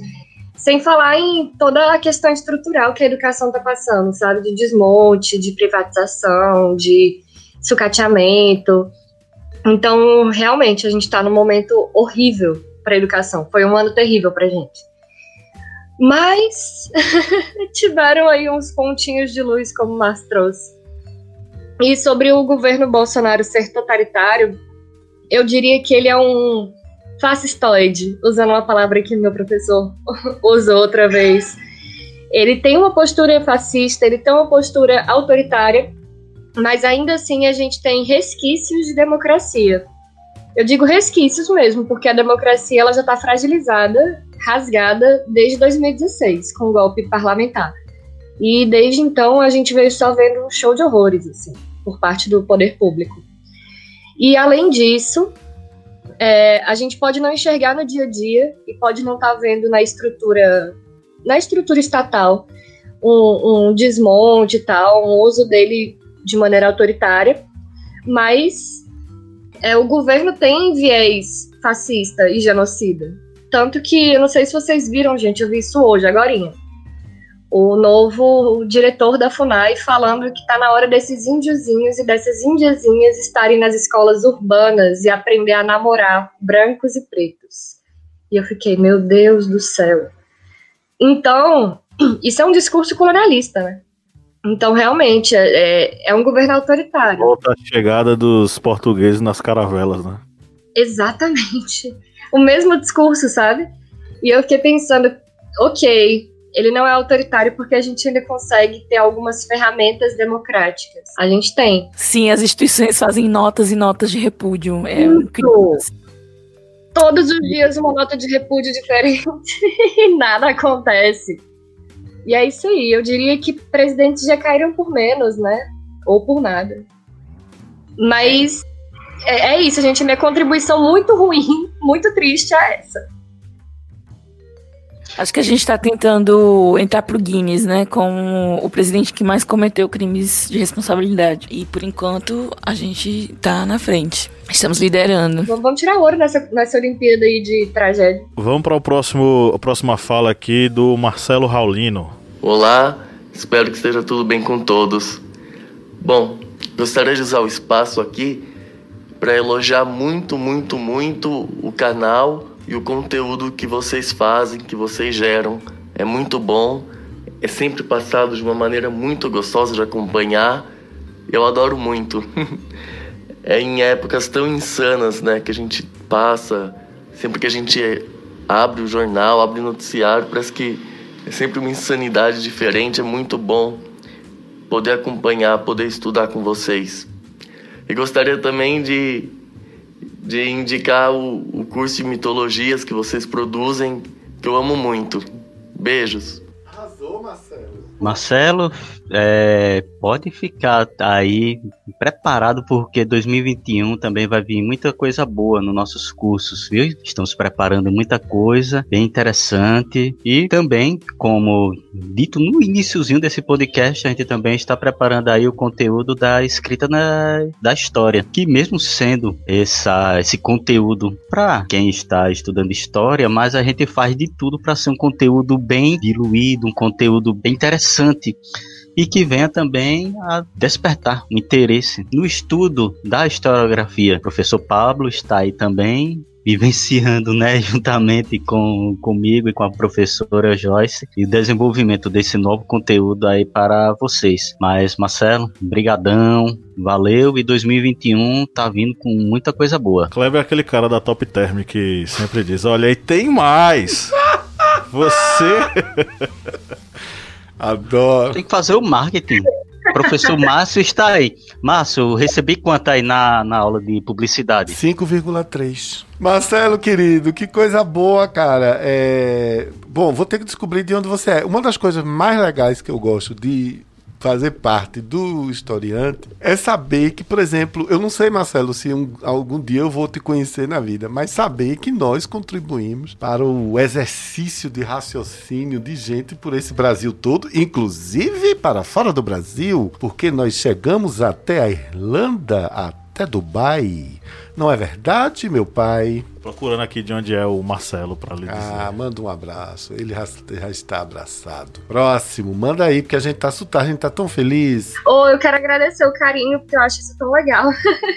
Sem falar em toda a questão estrutural que a educação está passando, sabe? De desmonte, de privatização, de sucateamento. Então, realmente, a gente está num momento horrível para a educação. Foi um ano terrível para a gente. Mas tiveram aí uns pontinhos de luz, como o Márcio trouxe. E sobre o governo Bolsonaro ser totalitário, eu diria que ele é um fascistoide, usando uma palavra que meu professor usou outra vez. Ele tem uma postura fascista, ele tem uma postura autoritária, mas ainda assim a gente tem resquícios de democracia. Eu digo resquícios mesmo, porque a democracia ela já está fragilizada, rasgada desde 2016, com o golpe parlamentar. E desde então a gente veio só vendo um show de horrores, assim, por parte do poder público. E além disso, é, a gente pode não enxergar no dia a dia e pode não estar tá vendo na estrutura, na estrutura estatal, um, um desmonte e tal, um uso dele de maneira autoritária, mas é, o governo tem viés fascista e genocida. Tanto que, eu não sei se vocês viram, gente, eu vi isso hoje, agora o novo diretor da FUNAI falando que está na hora desses índiozinhos e dessas indiazinhas estarem nas escolas urbanas e aprender a namorar brancos e pretos. E eu fiquei, meu Deus do céu. Então, isso é um discurso colonialista, né? Então, realmente, é, é um governo autoritário. Volta a chegada dos portugueses nas caravelas, né? Exatamente. O mesmo discurso, sabe? E eu fiquei pensando, ok, ele não é autoritário porque a gente ainda consegue ter algumas ferramentas democráticas. A gente tem. Sim, as instituições fazem notas e notas de repúdio. É incrível. Todos os dias uma nota de repúdio diferente e nada acontece. E é isso aí. Eu diria que presidentes já caíram por menos, né? Ou por nada. Mas é, é isso, gente. Minha contribuição muito ruim, muito triste é essa. Acho que a gente está tentando entrar pro Guinness, né? Com o presidente que mais cometeu crimes de responsabilidade. E por enquanto a gente tá na frente. Estamos liderando. Vamos tirar ouro nessa, nessa Olimpíada aí de tragédia. Vamos para o próximo, a próxima fala aqui do Marcelo Raulino. Olá, espero que esteja tudo bem com todos. Bom, gostaria de usar o espaço aqui para elogiar muito, muito, muito o canal e o conteúdo que vocês fazem, que vocês geram. É muito bom, é sempre passado de uma maneira muito gostosa de acompanhar. Eu adoro muito. é em épocas tão insanas, né, que a gente passa, sempre que a gente abre o jornal, abre o noticiário, parece que é sempre uma insanidade diferente, é muito bom poder acompanhar, poder estudar com vocês. E gostaria também de de indicar o, o curso de mitologias que vocês produzem, que eu amo muito. Beijos. Arrasou, Marcelo. Marcelo, é, pode ficar aí preparado porque 2021 também vai vir muita coisa boa nos nossos cursos, viu? Estamos preparando muita coisa bem interessante e também, como dito no iníciozinho desse podcast, a gente também está preparando aí o conteúdo da escrita na, da história, que mesmo sendo essa, esse conteúdo para quem está estudando história, mas a gente faz de tudo para ser um conteúdo bem diluído, um conteúdo bem interessante e que venha também a despertar o interesse no estudo da historiografia. O professor Pablo está aí também vivenciando, né, juntamente com comigo e com a professora Joyce, e o desenvolvimento desse novo conteúdo aí para vocês. Mas Marcelo, brigadão, valeu e 2021 tá vindo com muita coisa boa. Kleber é aquele cara da Top Term que sempre diz: "Olha, aí tem mais". Você Adoro. Tem que fazer o marketing. O professor Márcio está aí. Márcio, recebi quanto aí na, na aula de publicidade? 5,3. Marcelo, querido, que coisa boa, cara. É... Bom, vou ter que descobrir de onde você é. Uma das coisas mais legais que eu gosto de fazer parte do historiante é saber que, por exemplo, eu não sei, Marcelo, se um, algum dia eu vou te conhecer na vida, mas saber que nós contribuímos para o exercício de raciocínio de gente por esse Brasil todo, inclusive para fora do Brasil, porque nós chegamos até a Irlanda, até Dubai. Não é verdade, meu pai? Procurando aqui de onde é o Marcelo para lhe dizer. Ah, manda um abraço. Ele já, já, está abraçado. Próximo, manda aí, porque a gente tá a gente tá tão feliz. Oh, eu quero agradecer o carinho, porque eu acho isso tão legal.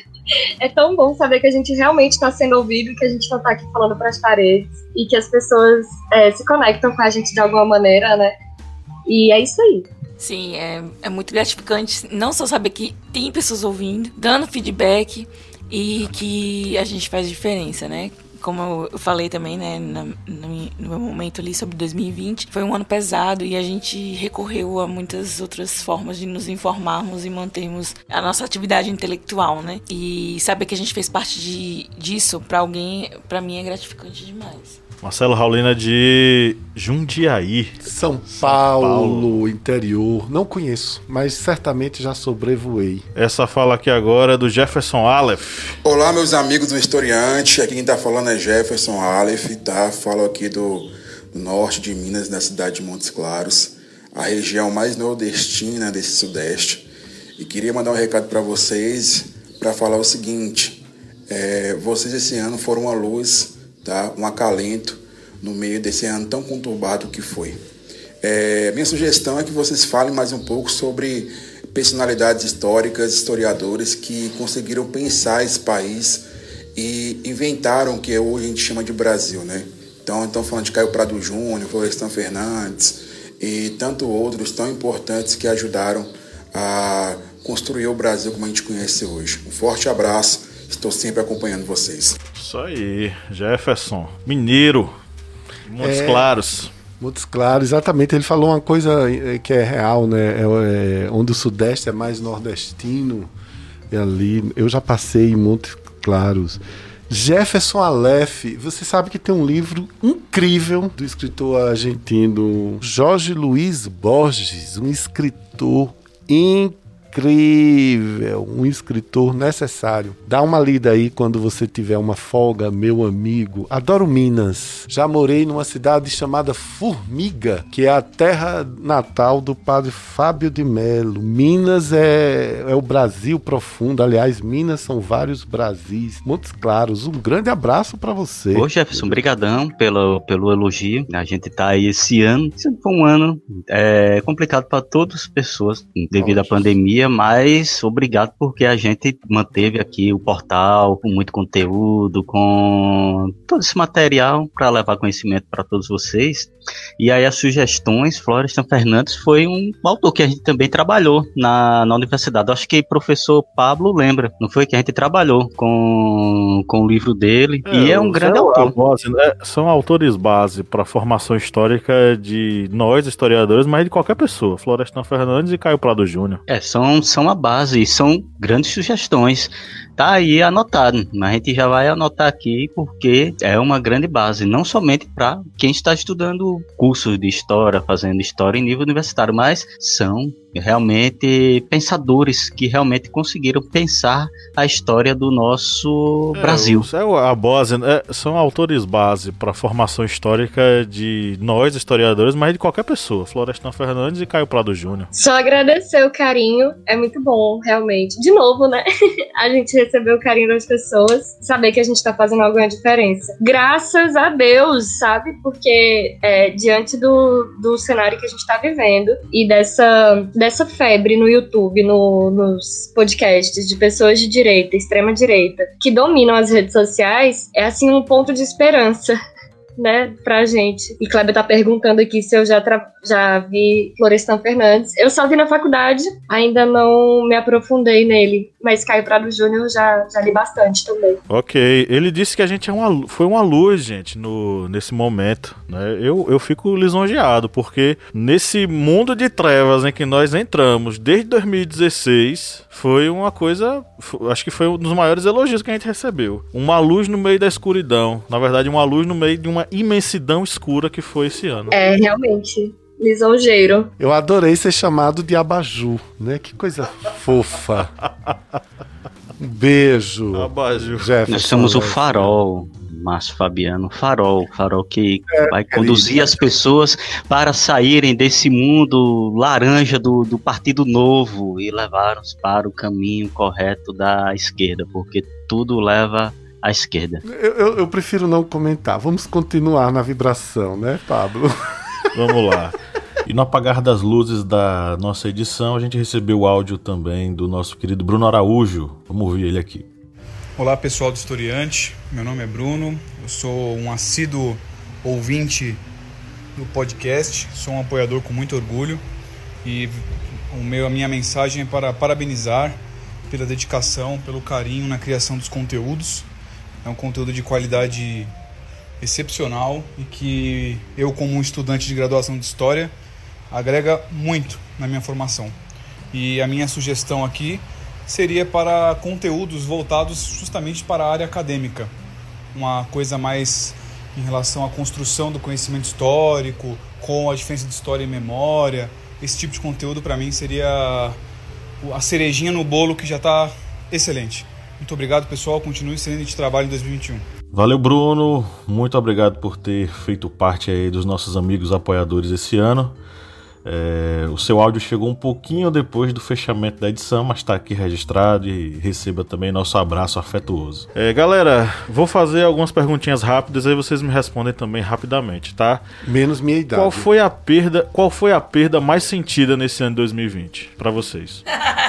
é tão bom saber que a gente realmente está sendo ouvido, que a gente não tá aqui falando para as paredes e que as pessoas é, se conectam com a gente de alguma maneira, né? E é isso aí. Sim, é, é muito gratificante não só saber que tem pessoas ouvindo, dando feedback e que a gente faz diferença, né? Como eu falei também, né, no, meu momento ali sobre 2020, foi um ano pesado e a gente recorreu a muitas outras formas de nos informarmos e mantermos a nossa atividade intelectual, né? E saber que a gente fez parte de, disso para alguém, para mim é gratificante demais. Marcelo Raulina de Jundiaí. São Paulo, São Paulo, interior. Não conheço, mas certamente já sobrevoei. Essa fala aqui agora é do Jefferson Aleph. Olá, meus amigos do Historiante. Aqui quem tá falando é Jefferson Aleph, tá? Falo aqui do, norte de Minas, na cidade de Montes Claros, a região mais nordestina desse sudeste. E queria mandar um recado para vocês para falar o seguinte: é, vocês esse ano foram uma luz tá? um acalento no meio desse ano tão conturbado que foi. É, minha sugestão é que vocês falem mais um pouco sobre personalidades históricas, historiadores que conseguiram pensar esse país e inventaram o que hoje a gente chama de Brasil, né? Então, estão falando de Caio Prado Júnior, Florestan Fernandes e tanto outros tão importantes que ajudaram a construir o Brasil como a gente conhece hoje. Um forte abraço, estou sempre acompanhando vocês. Isso aí, Jefferson, mineiro, Montes é... Claros. Montes Claros, exatamente. Ele falou uma coisa eh, que é real, né? É, é, onde o Sudeste é mais nordestino. E ali, eu já passei em Montes Claros. Jefferson Aleph, você sabe que tem um livro incrível do escritor argentino Jorge Luiz Borges, um escritor incrível incrível, um escritor necessário. Dá uma lida aí quando você tiver uma folga, meu amigo. Adoro Minas. Já morei numa cidade chamada Formiga, que é a terra natal do padre Fábio de Melo. Minas é, é o Brasil profundo. Aliás, Minas são vários Brasis. Montes Claros, um grande abraço para você. Ô Jefferson, brigadão pelo, pelo elogio. A gente tá aí esse ano. Esse foi um ano é, complicado para todas as pessoas devido à pandemia mas obrigado porque a gente manteve aqui o portal com muito conteúdo, com todo esse material para levar conhecimento para todos vocês. E aí as sugestões, Florestan Fernandes foi um autor que a gente também trabalhou na, na universidade. Acho que o professor Pablo lembra, não foi que a gente trabalhou com, com o livro dele. É, e é um grande autor. Base, né? São autores base para a formação histórica de nós, historiadores, mas de qualquer pessoa. Florestan Fernandes e Caio Prado Júnior. É, são, são a base, são grandes sugestões tá aí anotado. A gente já vai anotar aqui porque é uma grande base, não somente para quem está estudando cursos de história, fazendo história em nível universitário, mas são realmente pensadores que realmente conseguiram pensar a história do nosso é, Brasil. É a base, é, são autores base para a formação histórica de nós historiadores, mas de qualquer pessoa. Florestan Fernandes e Caio Prado Júnior. Só agradecer o carinho, é muito bom, realmente. De novo, né? a gente receber o carinho das pessoas, saber que a gente está fazendo alguma diferença. Graças a Deus, sabe? Porque é, diante do, do cenário que a gente está vivendo e dessa, dessa febre no YouTube, no, nos podcasts de pessoas de direita, extrema direita, que dominam as redes sociais, é assim um ponto de esperança né, pra gente. E Kleber tá perguntando aqui se eu já, já vi Florestan Fernandes. Eu só vi na faculdade, ainda não me aprofundei nele, mas Caio Prado Júnior já, já li bastante também. Ok, ele disse que a gente é uma, foi uma luz, gente, no, nesse momento, né? Eu, eu fico lisonjeado, porque nesse mundo de trevas em que nós entramos desde 2016, foi uma coisa, acho que foi um dos maiores elogios que a gente recebeu. Uma luz no meio da escuridão. Na verdade, uma luz no meio de uma imensidão escura que foi esse ano. É, realmente. Lisonjeiro. Eu adorei ser chamado de abaju, né? Que coisa fofa. Um beijo. Abaju. Jefferson, Nós somos o farol. Márcio Fabiano, farol, farol que é, vai conduzir as pessoas para saírem desse mundo laranja do, do Partido Novo e levar-nos para o caminho correto da esquerda, porque tudo leva à esquerda. Eu, eu, eu prefiro não comentar. Vamos continuar na vibração, né, Pablo? Vamos lá. E no apagar das luzes da nossa edição, a gente recebeu o áudio também do nosso querido Bruno Araújo. Vamos ouvir ele aqui. Olá pessoal do Historiante, meu nome é Bruno, eu sou um assíduo ouvinte do podcast, sou um apoiador com muito orgulho e o meu, a minha mensagem é para parabenizar pela dedicação, pelo carinho na criação dos conteúdos. É um conteúdo de qualidade excepcional e que eu, como um estudante de graduação de História, agrega muito na minha formação. E a minha sugestão aqui seria para conteúdos voltados justamente para a área acadêmica. Uma coisa mais em relação à construção do conhecimento histórico, com a diferença de história e memória. Esse tipo de conteúdo para mim seria a cerejinha no bolo que já está excelente. Muito obrigado, pessoal. Continue excelente trabalho em 2021. Valeu, Bruno. Muito obrigado por ter feito parte aí dos nossos amigos apoiadores esse ano. É, o seu áudio chegou um pouquinho depois do fechamento da edição, mas está aqui registrado e receba também nosso abraço afetuoso. É, galera, vou fazer algumas perguntinhas rápidas aí vocês me respondem também rapidamente, tá? Menos minha idade. Qual foi a perda? Qual foi a perda mais sentida nesse ano de 2020 para vocês?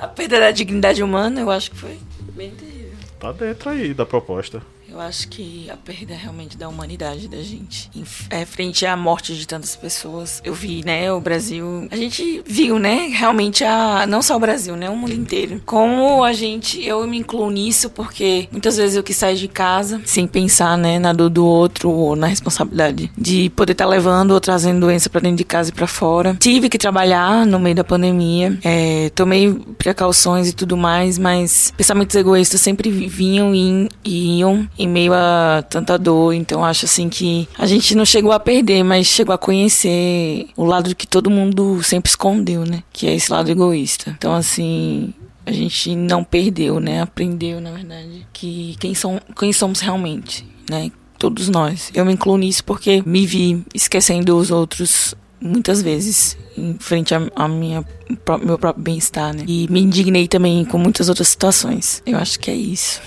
a perda da dignidade humana, eu acho que foi bem terrível. Tá dentro aí da proposta. Eu acho que a perda realmente da humanidade da gente. É, frente à morte de tantas pessoas. Eu vi, né, o Brasil. A gente viu, né, realmente a. Não só o Brasil, né, o mundo inteiro. Como a gente. Eu me incluo nisso porque muitas vezes eu quis sair de casa sem pensar, né, na dor do outro ou na responsabilidade de poder estar tá levando ou trazendo doença para dentro de casa e para fora. Tive que trabalhar no meio da pandemia. É, tomei precauções e tudo mais, mas pensamentos egoístas sempre vinham e iam em meio a tanta dor. Então acho assim que a gente não chegou a perder, mas chegou a conhecer o lado que todo mundo sempre escondeu, né? Que é esse lado egoísta. Então assim, a gente não perdeu, né? Aprendeu, na verdade, que quem, são, quem somos realmente, né? Todos nós. Eu me incluo nisso porque me vi esquecendo os outros muitas vezes em frente a, minha meu próprio bem-estar, né? E me indignei também com muitas outras situações. Eu acho que é isso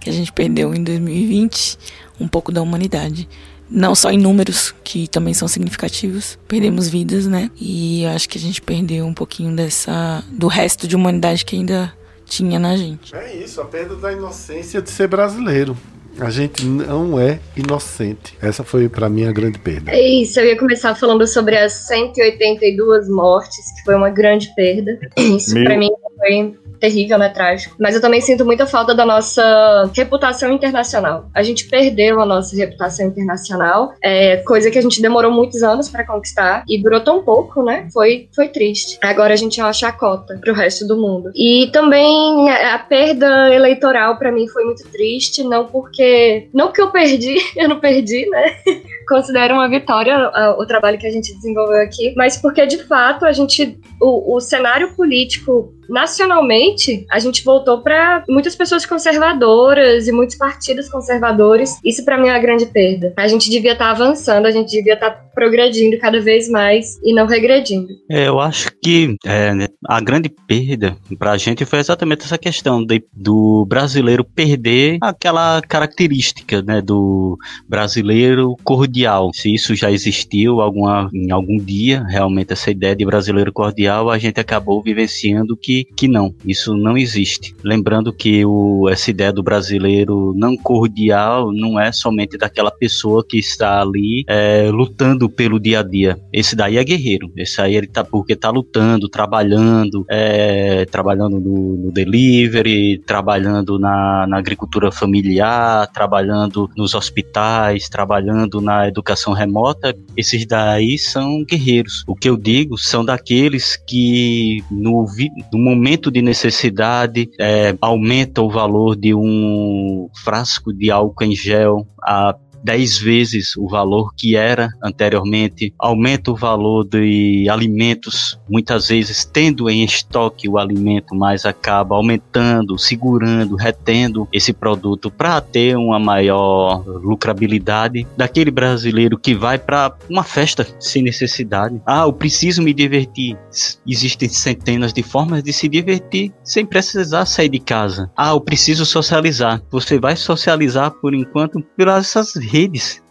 que a gente perdeu em 2020, um pouco da humanidade. Não só em números, que também são significativos, perdemos vidas, né? E acho que a gente perdeu um pouquinho dessa do resto de humanidade que ainda tinha na gente. É isso, a perda da inocência de ser brasileiro. A gente não é inocente. Essa foi para mim a grande perda. É isso, eu ia começar falando sobre as 182 mortes, que foi uma grande perda. Isso para mim foi terrível, né? Trágico. Mas eu também sinto muita falta da nossa reputação internacional. A gente perdeu a nossa reputação internacional, é, coisa que a gente demorou muitos anos para conquistar e durou tão pouco, né? Foi, foi triste. Agora a gente é uma chacota pro resto do mundo. E também a perda eleitoral para mim foi muito triste, não porque. Não que eu perdi, eu não perdi, né? considero uma vitória o trabalho que a gente desenvolveu aqui, mas porque de fato a gente o, o cenário político nacionalmente, a gente voltou para muitas pessoas conservadoras e muitos partidos conservadores. Isso para mim é a grande perda. A gente devia estar tá avançando, a gente devia estar tá progredindo cada vez mais e não regredindo. É, eu acho que é, a grande perda para a gente foi exatamente essa questão de, do brasileiro perder aquela característica né, do brasileiro cordial. Se isso já existiu alguma, em algum dia, realmente essa ideia de brasileiro cordial, a gente acabou vivenciando que que, não, isso não existe. Lembrando que o, essa ideia do brasileiro não cordial não é somente daquela pessoa que está ali é, lutando pelo dia a dia. Esse daí é guerreiro. Esse aí ele tá porque está lutando, trabalhando, é, trabalhando no, no, delivery, trabalhando na, na agricultura familiar, trabalhando nos hospitais, trabalhando na educação remota. Esses daí são guerreiros. O que eu digo são daqueles que no, no momento de necessidade, é, aumenta o valor de um frasco de álcool em gel a 10 vezes o valor que era anteriormente, aumenta o valor de alimentos, muitas vezes tendo em estoque o alimento, mas acaba aumentando, segurando, retendo esse produto para ter uma maior lucrabilidade daquele brasileiro que vai para uma festa sem necessidade. Ah, eu preciso me divertir. Existem centenas de formas de se divertir sem precisar sair de casa. Ah, eu preciso socializar. Você vai socializar por enquanto pelas essas redes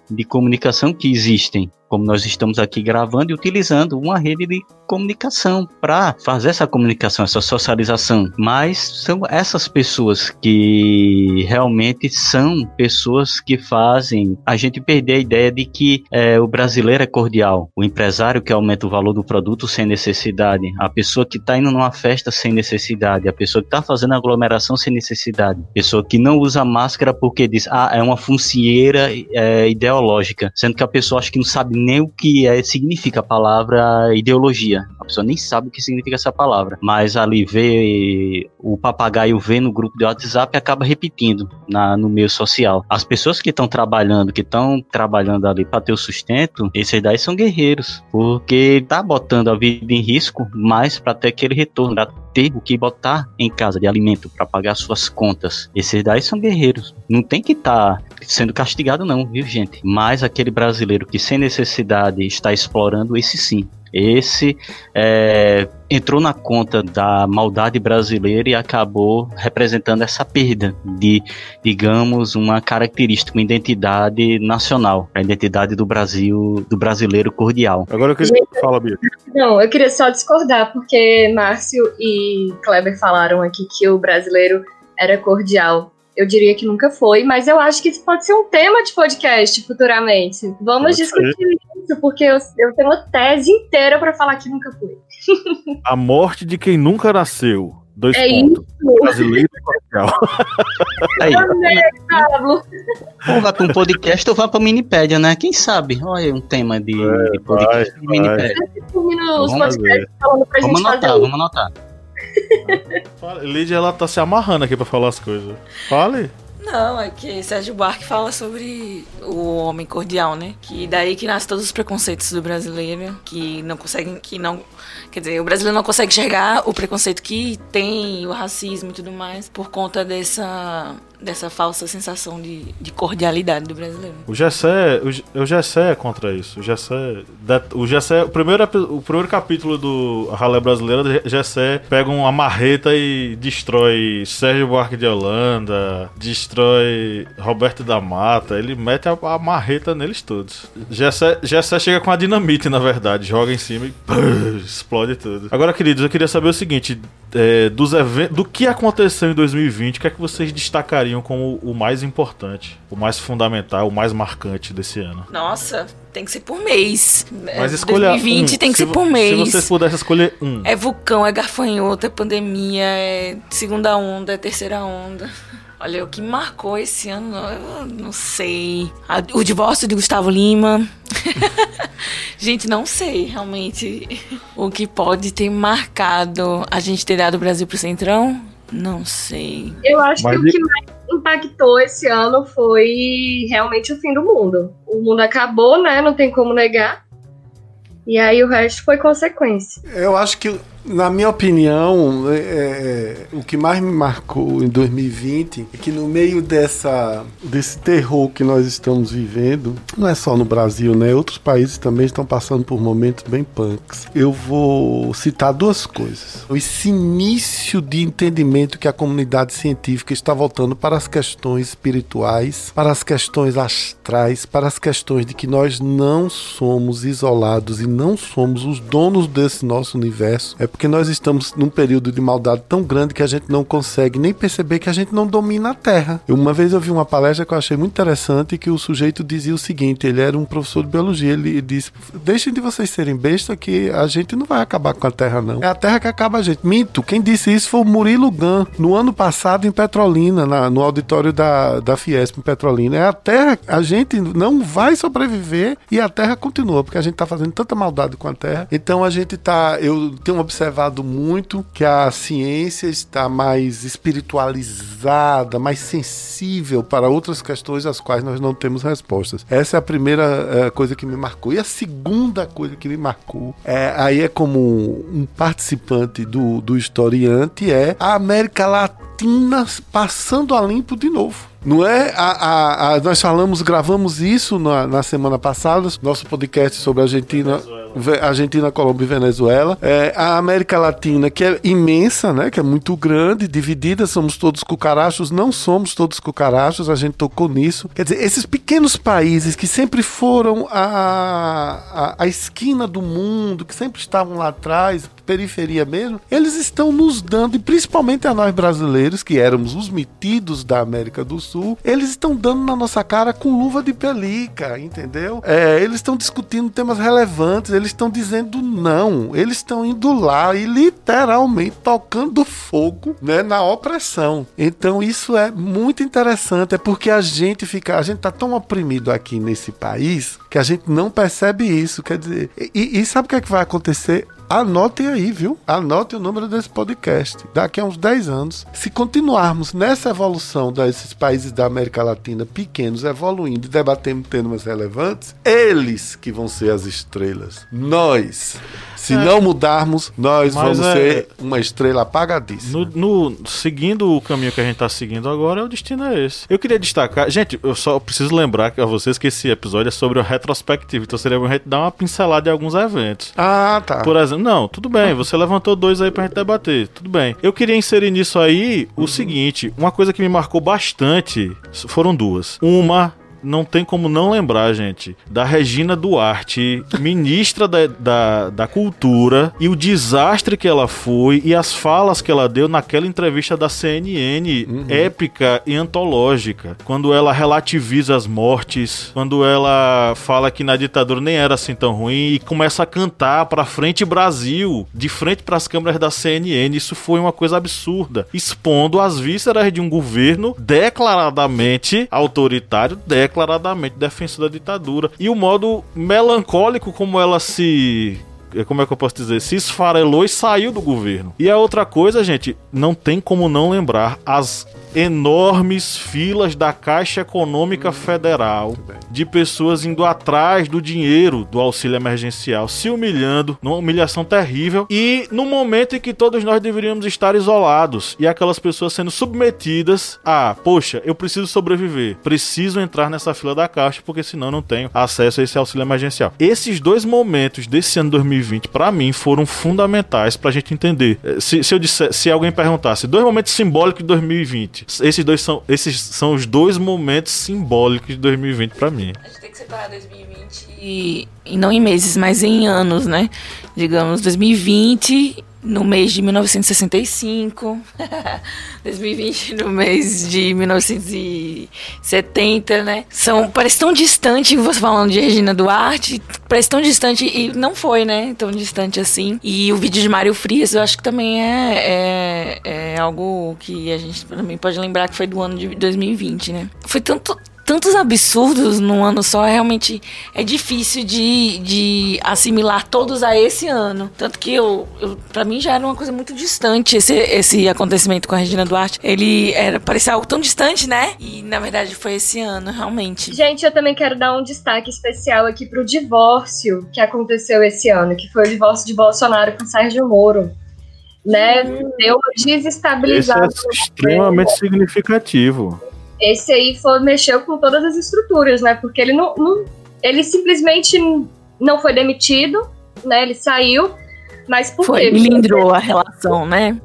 de comunicação que existem como nós estamos aqui gravando e utilizando uma rede de comunicação para fazer essa comunicação, essa socialização. Mas são essas pessoas que realmente são pessoas que fazem a gente perder a ideia de que é, o brasileiro é cordial, o empresário que aumenta o valor do produto sem necessidade, a pessoa que está indo numa festa sem necessidade, a pessoa que está fazendo aglomeração sem necessidade, a pessoa que não usa máscara porque diz, ah, é uma funcieira é, ideológica, sendo que a pessoa acha que não sabe nem o que é, significa a palavra ideologia. A pessoa nem sabe o que significa essa palavra, mas ali vê o papagaio vê no grupo de WhatsApp e acaba repetindo na, no meio social. As pessoas que estão trabalhando, que estão trabalhando ali para ter o sustento, esses daí são guerreiros, porque tá botando a vida em risco, mais para ter aquele retorno, ter o que botar em casa de alimento para pagar suas contas. Esses daí são guerreiros. Não tem que estar tá sendo castigado não, viu gente? Mas aquele brasileiro que sem necessidade está explorando, esse sim. Esse é, entrou na conta da maldade brasileira e acabou representando essa perda de, digamos, uma característica, uma identidade nacional, a identidade do Brasil, do brasileiro cordial. Agora eu queria falar, Bia. Não, eu queria só discordar, porque Márcio e Kleber falaram aqui que o brasileiro era cordial. Eu diria que nunca foi, mas eu acho que isso pode ser um tema de podcast futuramente. Vamos pode discutir ser. isso, porque eu, eu tenho uma tese inteira para falar que nunca foi. A morte de quem nunca nasceu. Dois é pontos. Isso. Brasileiro e social. Aí. Pablo. Ou vá para um podcast ou vá para Minipédia, né? Quem sabe? Olha um tema de, é, de podcast vai, de Minipédia. Vamos, vamos anotar, vamos anotar. Lídia, ela tá se amarrando aqui pra falar as coisas. Fale. Não, é que Sérgio Buarque fala sobre o homem cordial, né? Que daí que nasce todos os preconceitos do brasileiro, que não conseguem, que não, quer dizer, o brasileiro não consegue enxergar o preconceito que tem, o racismo e tudo mais, por conta dessa dessa falsa sensação de, de cordialidade do brasileiro. O Gessé, o, o Gessé é contra isso. O Gessé, o Gessé, o primeiro, o primeiro capítulo do Ralé Brasileira, Gessé pega uma marreta e destrói Sérgio Buarque de Holanda, destrói Roberto da Mata, ele mete a, a marreta neles todos. Gessé, Gessé chega com a dinamite, na verdade, joga em cima e explode tudo. Agora, queridos, eu queria saber o seguinte, é, dos do que aconteceu em 2020, o que é que vocês destacariam como o mais importante, o mais fundamental, o mais marcante desse ano? Nossa, tem que ser por mês. Mas escolha 2020 um. tem que se, ser por mês. Se vocês pudessem escolher um. É vulcão, é gafanhoto, é pandemia, é segunda onda, é terceira onda. Olha, o que marcou esse ano, eu não sei. O divórcio de Gustavo Lima. gente, não sei realmente o que pode ter marcado a gente ter dado o Brasil pro Centrão. Não sei. Eu acho Mas que o que mais impactou esse ano foi realmente o fim do mundo. O mundo acabou, né? Não tem como negar. E aí o resto foi consequência. Eu acho que na minha opinião, é, é, o que mais me marcou em 2020 é que no meio dessa, desse terror que nós estamos vivendo, não é só no Brasil, né? Outros países também estão passando por momentos bem punks. Eu vou citar duas coisas. Esse início de entendimento que a comunidade científica está voltando para as questões espirituais, para as questões astrais, para as questões de que nós não somos isolados e não somos os donos desse nosso universo. É porque nós estamos num período de maldade tão grande que a gente não consegue nem perceber que a gente não domina a Terra. Uma vez eu vi uma palestra que eu achei muito interessante que o sujeito dizia o seguinte: ele era um professor de biologia, ele disse: Deixem de vocês serem besta que a gente não vai acabar com a Terra, não. É a Terra que acaba a gente. Minto, quem disse isso foi o Murilo Gun, no ano passado em Petrolina, na, no auditório da, da Fiesp em Petrolina. É a Terra, a gente não vai sobreviver e a Terra continua, porque a gente tá fazendo tanta maldade com a Terra. Então a gente tá. Eu tenho observado observado muito que a ciência está mais espiritualizada, mais sensível para outras questões às quais nós não temos respostas. Essa é a primeira é, coisa que me marcou. E a segunda coisa que me marcou, é, aí é como um participante do, do historiante, é a América Latina passando a limpo de novo. Não é? A, a, a, nós falamos, gravamos isso na, na semana passada, nosso podcast sobre Argentina. Venezuela. Argentina, Colômbia e Venezuela. É, a América Latina, que é imensa, né? Que é muito grande, dividida, somos todos cucarachos, não somos todos cucarachos, a gente tocou nisso. Quer dizer, esses pequenos países que sempre foram a, a, a esquina do mundo, que sempre estavam lá atrás, periferia mesmo, eles estão nos dando, e principalmente a nós brasileiros, que éramos os metidos da América do Sul, eles estão dando na nossa cara com luva de pelica, entendeu? É, eles estão discutindo temas relevantes, eles estão dizendo não, eles estão indo lá e literalmente tocando fogo né, na opressão. Então isso é muito interessante, é porque a gente fica, a gente tá tão oprimido aqui nesse país que a gente não percebe isso. Quer dizer, e, e sabe o que, é que vai acontecer? Anotem aí, viu? Anotem o número desse podcast. Daqui a uns 10 anos, se continuarmos nessa evolução desses países da América Latina pequenos evoluindo e debatendo temas relevantes, eles que vão ser as estrelas. Nós. Se é. não mudarmos, nós Mas vamos é... ser uma estrela apagadíssima. No, no, seguindo o caminho que a gente tá seguindo agora, o destino é esse. Eu queria destacar, gente, eu só preciso lembrar a vocês que esse episódio é sobre o retrospectivo, então seria bom a gente dar uma pincelada de alguns eventos. Ah, tá. Por exemplo, não, tudo bem, você levantou dois aí pra gente debater, tudo bem. Eu queria inserir nisso aí o seguinte, uma coisa que me marcou bastante foram duas. Uma não tem como não lembrar, gente, da Regina Duarte, ministra da, da, da Cultura, e o desastre que ela foi e as falas que ela deu naquela entrevista da CNN, uhum. épica e antológica, quando ela relativiza as mortes, quando ela fala que na ditadura nem era assim tão ruim e começa a cantar pra frente Brasil, de frente para as câmeras da CNN. Isso foi uma coisa absurda, expondo as vísceras de um governo declaradamente autoritário, declaradamente declaradamente defensor da ditadura. E o modo melancólico como ela se como é que eu posso dizer, se esfarelou e saiu do governo. E a outra coisa, gente, não tem como não lembrar as enormes filas da Caixa Econômica Federal de pessoas indo atrás do dinheiro do auxílio emergencial, se humilhando, numa humilhação terrível, e no momento em que todos nós deveríamos estar isolados e aquelas pessoas sendo submetidas a, poxa, eu preciso sobreviver, preciso entrar nessa fila da Caixa porque senão não tenho acesso a esse auxílio emergencial. Esses dois momentos desse ano 2020 para mim foram fundamentais pra gente entender. Eh, se, se eu disser, se alguém perguntasse dois momentos simbólicos de 2020, esses dois são, esses são os dois momentos simbólicos de 2020 para mim. A gente tem que separar 2020 e, e não em meses, mas em anos, né? Digamos, 2020 no mês de 1965, 2020 no mês de 1970, né? São, parece tão distante, você falando de Regina Duarte, parece tão distante e não foi, né? Tão distante assim. E o vídeo de Mário Frias, eu acho que também é, é, é algo que a gente também pode lembrar que foi do ano de 2020, né? Foi tanto tantos absurdos num ano só, realmente é difícil de, de assimilar todos a esse ano. Tanto que eu, eu para mim já era uma coisa muito distante esse, esse acontecimento com a Regina Duarte. Ele era parecia algo tão distante, né? E na verdade foi esse ano, realmente. Gente, eu também quero dar um destaque especial aqui pro divórcio que aconteceu esse ano, que foi o divórcio de Bolsonaro com Sérgio Moro né? Hum. Deu desestabilizado. Esse é extremamente significativo esse aí foi, mexeu com todas as estruturas, né? Porque ele não, não, ele simplesmente não foi demitido, né? Ele saiu, mas por foi, quê? Milindrou a relação, né?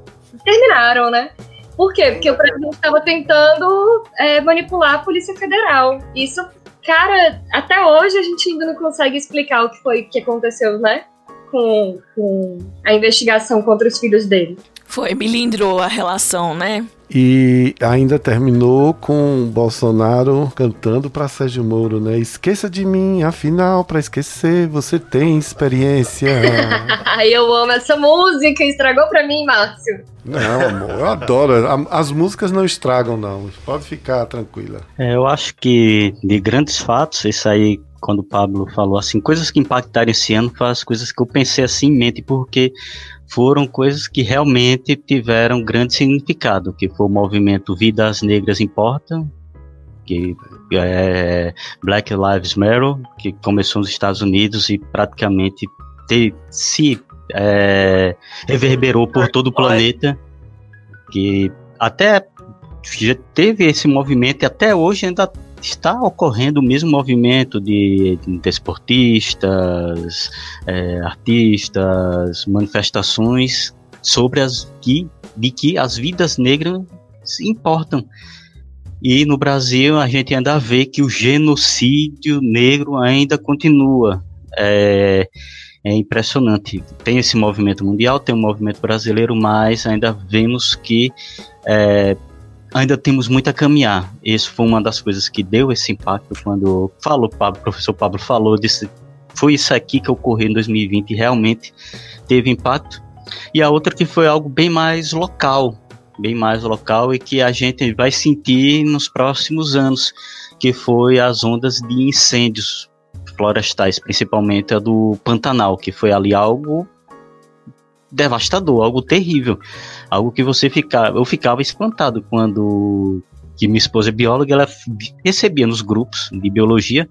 Terminaram, né? Por quê? Porque o presidente estava tentando é, manipular a Polícia Federal. Isso, cara, até hoje a gente ainda não consegue explicar o que foi que aconteceu, né? Com, com a investigação contra os filhos dele. Foi, milindrou a relação, né? E ainda terminou com Bolsonaro cantando para Sérgio Moro, né? Esqueça de mim, afinal, para esquecer, você tem experiência. eu amo essa música, estragou para mim, Márcio. Não, amor, eu adoro. As músicas não estragam, não. Pode ficar tranquila. É, eu acho que de grandes fatos, isso aí quando o Pablo falou assim, coisas que impactaram esse ano, foram as coisas que eu pensei assim em mente, porque foram coisas que realmente tiveram grande significado, que foi o movimento Vidas Negras Importam, que é Black Lives Matter, que começou nos Estados Unidos e praticamente te, se é, reverberou por todo o planeta, que até teve esse movimento e até hoje ainda está ocorrendo o mesmo movimento de desportistas, é, artistas, manifestações sobre as que, de que as vidas negras importam. E no Brasil a gente ainda vê que o genocídio negro ainda continua. É, é impressionante. Tem esse movimento mundial, tem um movimento brasileiro, mas ainda vemos que é, ainda temos muito a caminhar. Isso foi uma das coisas que deu esse impacto quando falou, o professor Pablo falou disse, foi isso aqui que ocorreu em 2020 e realmente teve impacto. E a outra que foi algo bem mais local, bem mais local e que a gente vai sentir nos próximos anos, que foi as ondas de incêndios florestais, principalmente a do Pantanal, que foi ali algo devastador, algo terrível, algo que você ficava, eu ficava espantado quando que minha esposa é bióloga, ela recebia nos grupos de biologia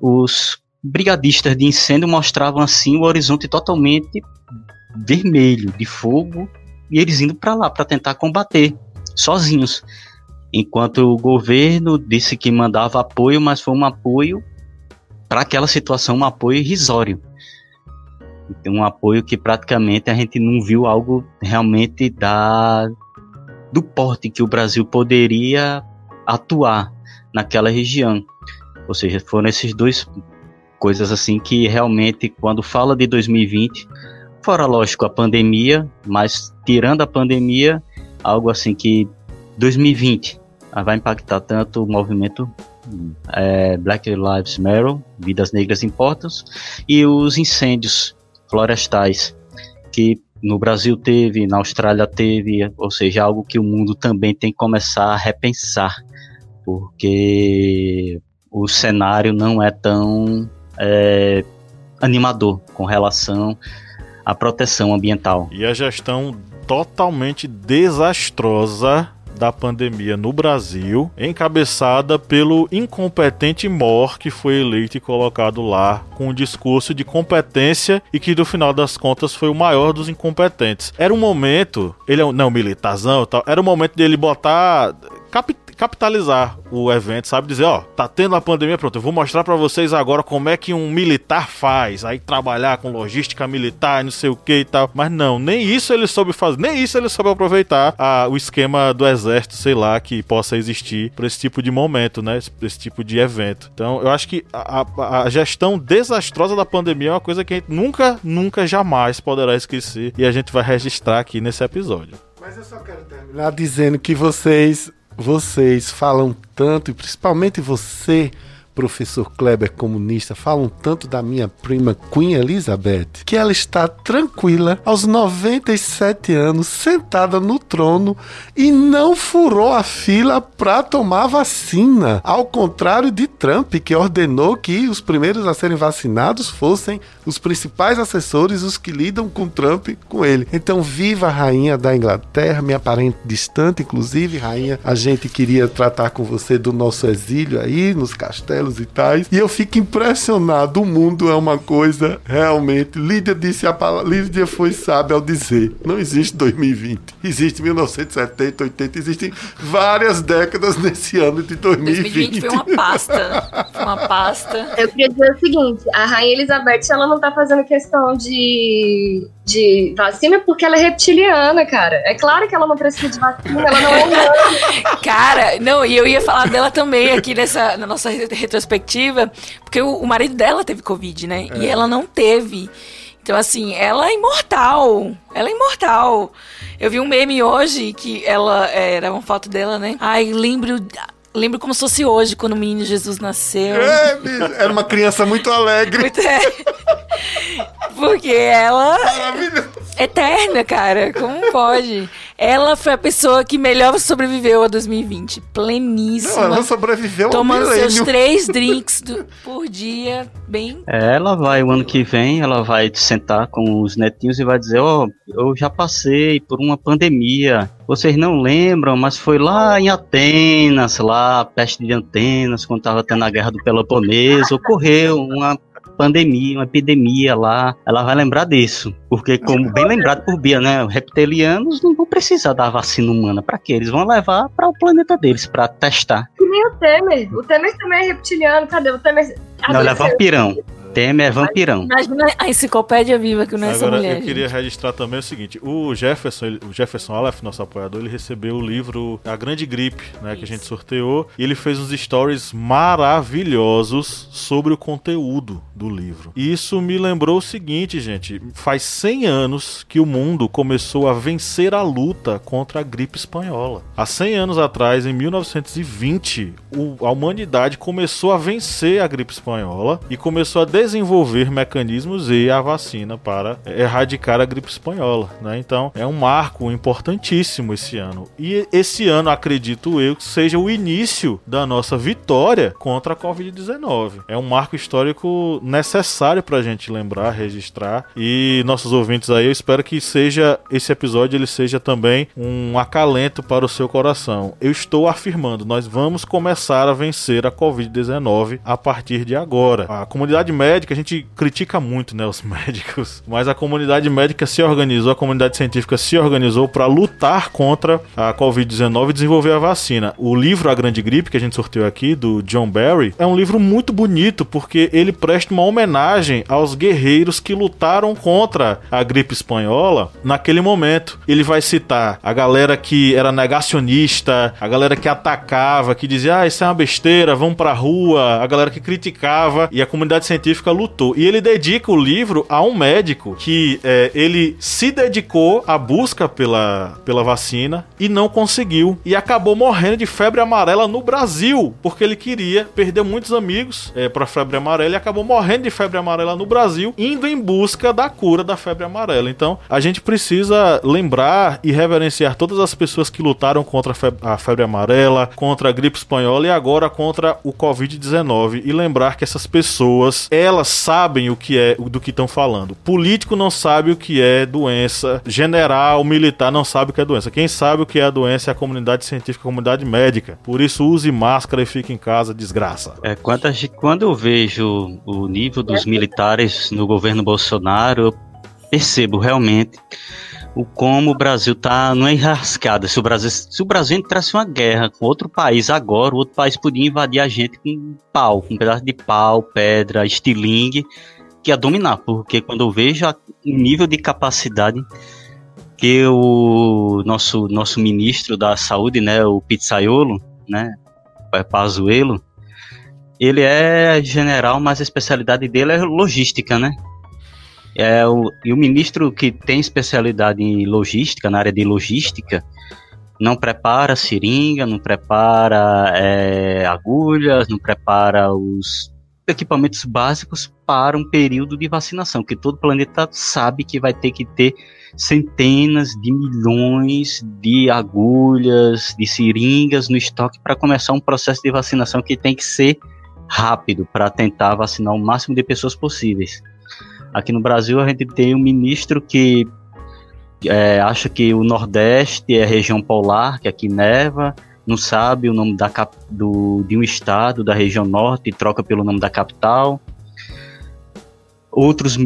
os brigadistas de incêndio mostravam assim o horizonte totalmente vermelho de fogo e eles indo para lá para tentar combater sozinhos. Enquanto o governo disse que mandava apoio, mas foi um apoio para aquela situação, um apoio irrisório. Um apoio que praticamente a gente não viu algo realmente da do porte que o Brasil poderia atuar naquela região. Ou seja, foram esses dois coisas assim que realmente quando fala de 2020, fora lógico a pandemia, mas tirando a pandemia, algo assim que 2020 vai impactar tanto o movimento é, Black Lives Matter, Vidas Negras Importam, e os incêndios florestais que no Brasil teve, na Austrália teve, ou seja, algo que o mundo também tem que começar a repensar, porque o cenário não é tão é, animador com relação à proteção ambiental. E a gestão totalmente desastrosa da pandemia no Brasil, encabeçada pelo incompetente Mor, que foi eleito e colocado lá com um discurso de competência e que no final das contas foi o maior dos incompetentes. Era um momento, ele é um não militarzão, tal, era o um momento dele botar cap capitalizar o evento, sabe? Dizer, ó, tá tendo a pandemia, pronto, eu vou mostrar para vocês agora como é que um militar faz, aí trabalhar com logística militar, não sei o que e tal. Mas não, nem isso ele soube fazer, nem isso ele soube aproveitar a, o esquema do exército, sei lá, que possa existir para esse tipo de momento, né? Esse, esse, tipo de evento. Então, eu acho que a, a, a gestão desastrosa da pandemia é uma coisa que a gente nunca, nunca, jamais poderá esquecer e a gente vai registrar aqui nesse episódio. Mas eu só quero terminar dizendo que vocês vocês falam tanto, e principalmente você, professor Kleber comunista, falam tanto da minha prima Queen Elizabeth, que ela está tranquila aos 97 anos, sentada no trono e não furou a fila para tomar vacina. Ao contrário de Trump, que ordenou que os primeiros a serem vacinados fossem os principais assessores, os que lidam com Trump, com ele. Então, viva a rainha da Inglaterra, minha parente distante, inclusive, rainha, a gente queria tratar com você do nosso exílio aí, nos castelos e tais. E eu fico impressionado. O mundo é uma coisa realmente. Lídia disse a palavra. Lídia foi sábia ao dizer: não existe 2020. Existe 1970, 80. Existem várias décadas nesse ano de 2020. 2020 foi uma pasta. Foi uma pasta. Eu queria dizer o seguinte: a Rainha Elizabeth, ela não tá fazendo questão de de vacina porque ela é reptiliana, cara. É claro que ela não precisa de vacina, ela não é humana. cara, não, e eu ia falar dela também aqui nessa na nossa retrospectiva, porque o, o marido dela teve Covid, né? É. E ela não teve. Então, assim, ela é imortal. Ela é imortal. Eu vi um meme hoje que ela é, era uma foto dela, né? Ai, lembro lembro como se fosse hoje, quando o menino Jesus nasceu. É, era uma criança muito alegre. Muito é. Porque ela. É eterna, cara. Como pode? Ela foi a pessoa que melhor sobreviveu a 2020. Pleníssima. Não, ela sobreviveu Tomando seus três drinks do, por dia, bem. Ela vai, o ano que vem, ela vai sentar com os netinhos e vai dizer: Ó, oh, eu já passei por uma pandemia. Vocês não lembram, mas foi lá em Atenas, lá, a peste de Atenas, quando tava tendo a guerra do Peloponeso, ocorreu uma pandemia, uma epidemia lá, ela vai lembrar disso. Porque, como bem lembrado por Bia, né? Os reptilianos não vão precisar da vacina humana. Para quê? Eles vão levar para o planeta deles, para testar. Que nem o Temer. O Temer também é reptiliano. Cadê o Temer? Não, ele é vampirão. Temer é vampirão. Imagina a enciclopédia viva que não é Agora, mulher. Eu queria gente. registrar também o seguinte: o Jefferson, ele, o Jefferson Aleph, nosso apoiador, ele recebeu o livro A Grande Gripe, né, que a gente sorteou, e ele fez uns stories maravilhosos sobre o conteúdo do livro. E isso me lembrou o seguinte, gente: faz 100 anos que o mundo começou a vencer a luta contra a gripe espanhola. Há 100 anos atrás, em 1920, o, a humanidade começou a vencer a gripe espanhola e começou a desenvolver mecanismos e a vacina para erradicar a gripe espanhola. Né? Então é um marco importantíssimo esse ano. E esse ano, acredito eu, que seja o início da nossa vitória contra a Covid-19. É um marco histórico necessário para a gente lembrar, registrar. E nossos ouvintes aí, eu espero que seja esse episódio ele seja também um acalento para o seu coração. Eu estou afirmando, nós vamos começar a vencer a Covid-19 a partir de agora. A comunidade médica, a gente critica muito, né, os médicos, mas a comunidade médica se organizou, a comunidade científica se organizou para lutar contra a Covid-19 e desenvolver a vacina. O livro A Grande Gripe, que a gente sorteou aqui, do John Barry, é um livro muito bonito porque ele presta uma homenagem aos guerreiros que lutaram contra a gripe espanhola naquele momento. Ele vai citar a galera que era negacionista, a galera que atacava, que dizia, ah, isso é uma besteira, vamos pra rua, a galera que criticava e a comunidade científica lutou. E ele dedica o livro a um médico que é, ele se dedicou à busca pela, pela vacina e não conseguiu. E acabou morrendo de febre amarela no Brasil, porque ele queria, perdeu muitos amigos é, para febre amarela e acabou morrendo de febre amarela no Brasil, indo em busca da cura da febre amarela. Então, a gente precisa lembrar e reverenciar todas as pessoas que lutaram contra a febre, a febre amarela, contra a gripe espanhola e agora contra o Covid-19 e lembrar que essas pessoas, elas sabem o que é do que estão falando. Político não sabe o que é doença, general, militar não sabe o que é doença. Quem sabe o que é a doença é a comunidade científica, a comunidade médica. Por isso use máscara e fique em casa, desgraça. É, quando, quando eu vejo o nível dos militares no governo Bolsonaro, eu percebo realmente o como o Brasil tá numa enrascada. Se o Brasil, se o Brasil entrasse uma guerra com outro país agora, o outro país podia invadir a gente com pau, com um pedaço de pau, pedra, estilingue, que ia dominar, porque quando eu vejo o nível de capacidade que o nosso nosso ministro da saúde, né, o Pizzaiolo, né, é Pazuello, ele é general, mas a especialidade dele é logística, né? É o, e o ministro que tem especialidade em logística, na área de logística, não prepara seringa, não prepara é, agulhas, não prepara os equipamentos básicos para um período de vacinação, que todo planeta sabe que vai ter que ter centenas de milhões de agulhas, de seringas no estoque para começar um processo de vacinação que tem que ser rápido para tentar vacinar o máximo de pessoas possíveis. Aqui no Brasil a gente tem um ministro que é, acha que o Nordeste é região polar, que aqui neva, não sabe o nome da cap do, de um estado da região norte e troca pelo nome da capital. Outros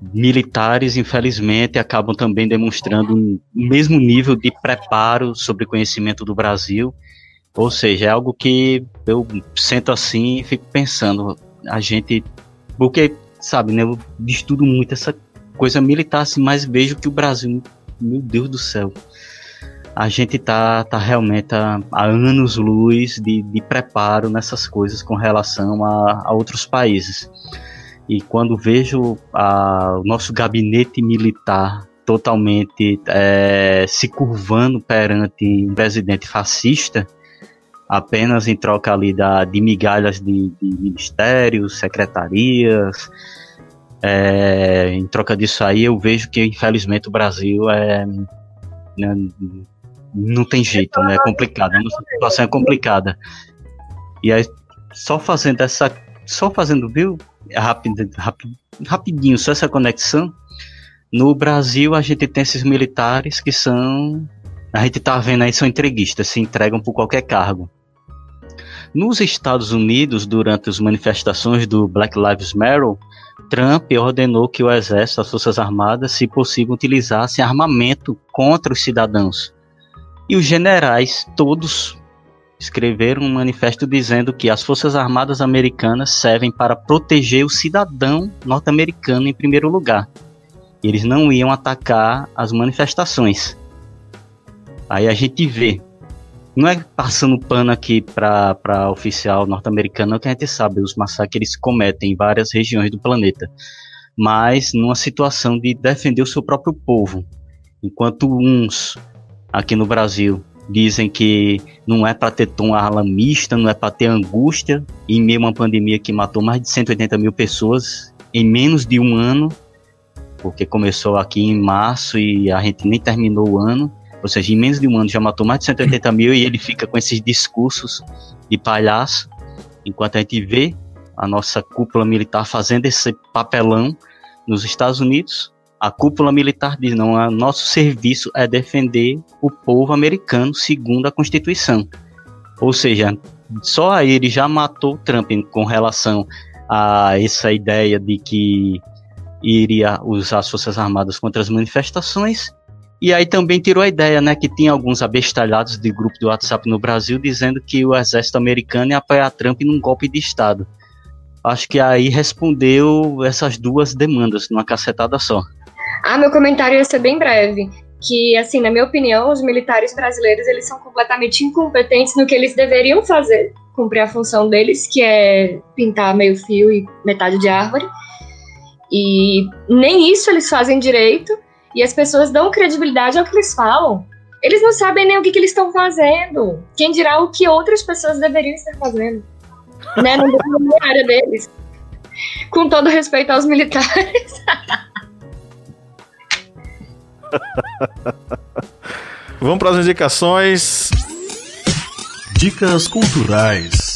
militares, infelizmente, acabam também demonstrando o mesmo nível de preparo sobre conhecimento do Brasil. Ou seja, é algo que eu sento assim e fico pensando, a gente. Porque sabe, né? Eu estudo muito essa coisa militar, assim, mas vejo que o Brasil, meu Deus do céu, a gente tá, tá realmente há, anos luz de, de preparo nessas coisas com relação a, a outros países. E quando vejo a, o nosso gabinete militar totalmente é, se curvando perante um presidente fascista, apenas em troca ali da, de migalhas de, de ministérios, secretarias. É, em troca disso aí, eu vejo que infelizmente o Brasil é né, não tem jeito, né? É complicado, a situação é complicada. E aí, só fazendo essa, só fazendo, viu, rápido, rápido, rapidinho, só essa conexão. No Brasil, a gente tem esses militares que são, a gente tá vendo aí, são entreguistas, se entregam por qualquer cargo. Nos Estados Unidos, durante as manifestações do Black Lives Matter, Trump ordenou que o exército, as forças armadas, se possível, utilizassem armamento contra os cidadãos. E os generais, todos, escreveram um manifesto dizendo que as forças armadas americanas servem para proteger o cidadão norte-americano em primeiro lugar. Eles não iam atacar as manifestações. Aí a gente vê não é passando pano aqui para oficial norte-americano que a gente sabe os massacres se cometem em várias regiões do planeta, mas numa situação de defender o seu próprio povo, enquanto uns aqui no Brasil dizem que não é para ter tom alarmista, não é para ter angústia, em meio a uma pandemia que matou mais de 180 mil pessoas em menos de um ano, porque começou aqui em março e a gente nem terminou o ano, ou seja, em menos de um ano já matou mais de 180 mil e ele fica com esses discursos de palhaço, enquanto a gente vê a nossa cúpula militar fazendo esse papelão nos Estados Unidos, a cúpula militar diz: não, nosso serviço é defender o povo americano segundo a Constituição. Ou seja, só aí ele já matou Trump com relação a essa ideia de que iria usar as Forças Armadas contra as manifestações. E aí também tirou a ideia, né, que tinha alguns abestalhados de grupo do WhatsApp no Brasil dizendo que o exército americano ia apoiar Trump num golpe de Estado. Acho que aí respondeu essas duas demandas numa cacetada só. Ah, meu comentário ia ser bem breve. Que, assim, na minha opinião, os militares brasileiros, eles são completamente incompetentes no que eles deveriam fazer, cumprir a função deles, que é pintar meio fio e metade de árvore. E nem isso eles fazem direito, e as pessoas dão credibilidade ao que eles falam. Eles não sabem nem o que, que eles estão fazendo. Quem dirá o que outras pessoas deveriam estar fazendo. Né? Não é área deles. Com todo respeito aos militares. Vamos para as indicações. Dicas culturais.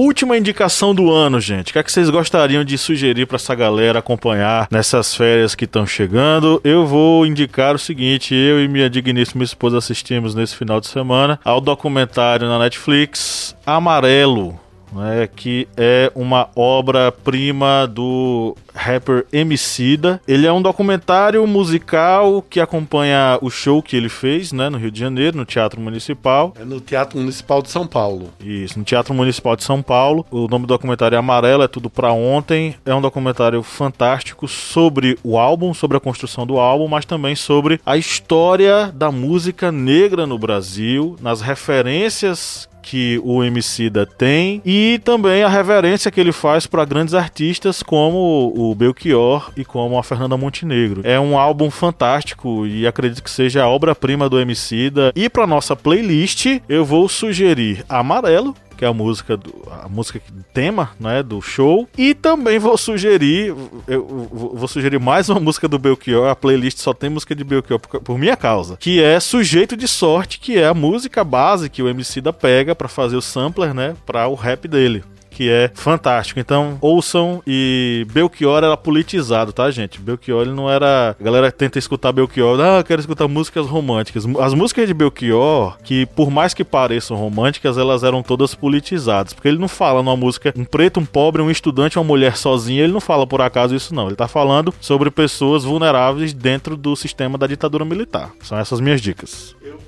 Última indicação do ano, gente. O que, é que vocês gostariam de sugerir para essa galera acompanhar nessas férias que estão chegando? Eu vou indicar o seguinte: eu e minha digníssima esposa assistimos nesse final de semana ao documentário na Netflix Amarelo né, que é uma obra-prima do rapper Emicida. Ele é um documentário musical que acompanha o show que ele fez, né, no Rio de Janeiro, no Teatro Municipal. É no Teatro Municipal de São Paulo. Isso, no Teatro Municipal de São Paulo. O nome do documentário é Amarelo, é tudo para ontem. É um documentário fantástico sobre o álbum, sobre a construção do álbum, mas também sobre a história da música negra no Brasil, nas referências que o Emicida tem e também a reverência que ele faz para grandes artistas como o Belchior e como a Fernanda Montenegro. É um álbum fantástico e acredito que seja a obra-prima do Emicida. E para nossa playlist, eu vou sugerir Amarelo, que é a música do, a música tema, né, do show. E também vou sugerir, eu vou sugerir mais uma música do Belchior, a playlist só tem música de Belchior por, por minha causa, que é Sujeito de Sorte, que é a música base que o MC da pega para fazer o sampler, né, para o rap dele que é fantástico. Então, ouçam e Belchior era politizado, tá, gente? Belchior ele não era. A galera tenta escutar Belchior, ah, eu quero escutar músicas românticas. As músicas de Belchior, que por mais que pareçam românticas, elas eram todas politizadas. Porque ele não fala numa música um preto, um pobre, um estudante, uma mulher sozinha, ele não fala por acaso isso, não. Ele tá falando sobre pessoas vulneráveis dentro do sistema da ditadura militar. São essas minhas dicas. Eu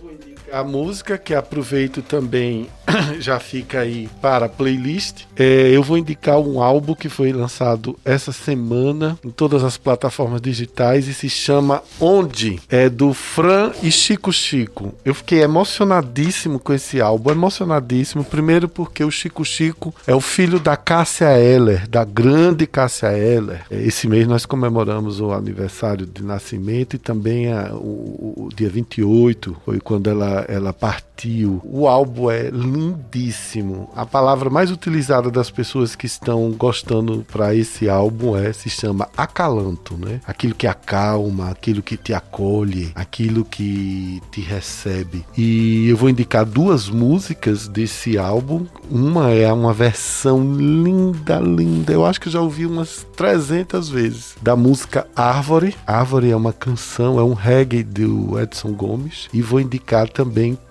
a música que aproveito também já fica aí para playlist. É, eu vou indicar um álbum que foi lançado essa semana em todas as plataformas digitais e se chama Onde? É do Fran e Chico Chico. Eu fiquei emocionadíssimo com esse álbum, emocionadíssimo. Primeiro porque o Chico Chico é o filho da Cássia Eller, da grande Cássia Eller. É, esse mês nós comemoramos o aniversário de nascimento e também a, o, o dia 28 foi quando ela, ela partiu. O álbum é lindíssimo. A palavra mais utilizada das pessoas que estão gostando para esse álbum é se chama acalanto, né? Aquilo que acalma, aquilo que te acolhe, aquilo que te recebe. E eu vou indicar duas músicas desse álbum. Uma é uma versão linda, linda. Eu acho que já ouvi umas 300 vezes da música Árvore. Árvore é uma canção, é um reggae do Edson Gomes. E vou indicar também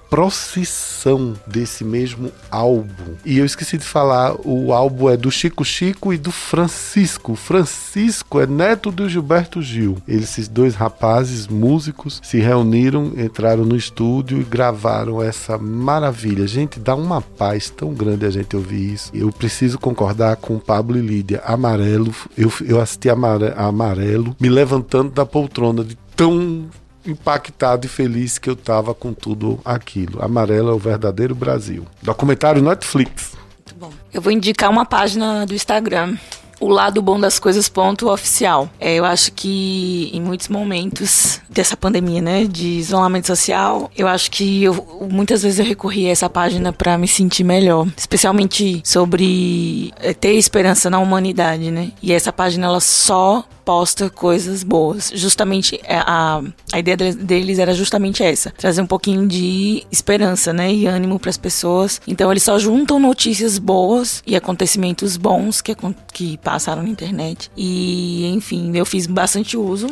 procissão desse mesmo álbum. E eu esqueci de falar, o álbum é do Chico Chico e do Francisco. Francisco é neto do Gilberto Gil. Esses dois rapazes, músicos, se reuniram, entraram no estúdio e gravaram essa maravilha. Gente, dá uma paz tão grande a gente ouvir isso. Eu preciso concordar com Pablo e Lídia. Amarelo, eu, eu assisti Amarelo, me levantando da poltrona de tão impactado e feliz que eu tava com tudo aquilo. Amarelo é o verdadeiro Brasil. Documentário Netflix. Muito bom. Eu vou indicar uma página do Instagram o lado bom das coisas ponto oficial. É, eu acho que em muitos momentos dessa pandemia, né, de isolamento social, eu acho que eu, muitas vezes eu recorri a essa página para me sentir melhor, especialmente sobre é, ter esperança na humanidade, né? E essa página ela só posta coisas boas. Justamente é, a, a ideia deles era justamente essa, trazer um pouquinho de esperança, né, e ânimo para as pessoas. Então eles só juntam notícias boas e acontecimentos bons que, que passaram na internet. E enfim, eu fiz bastante uso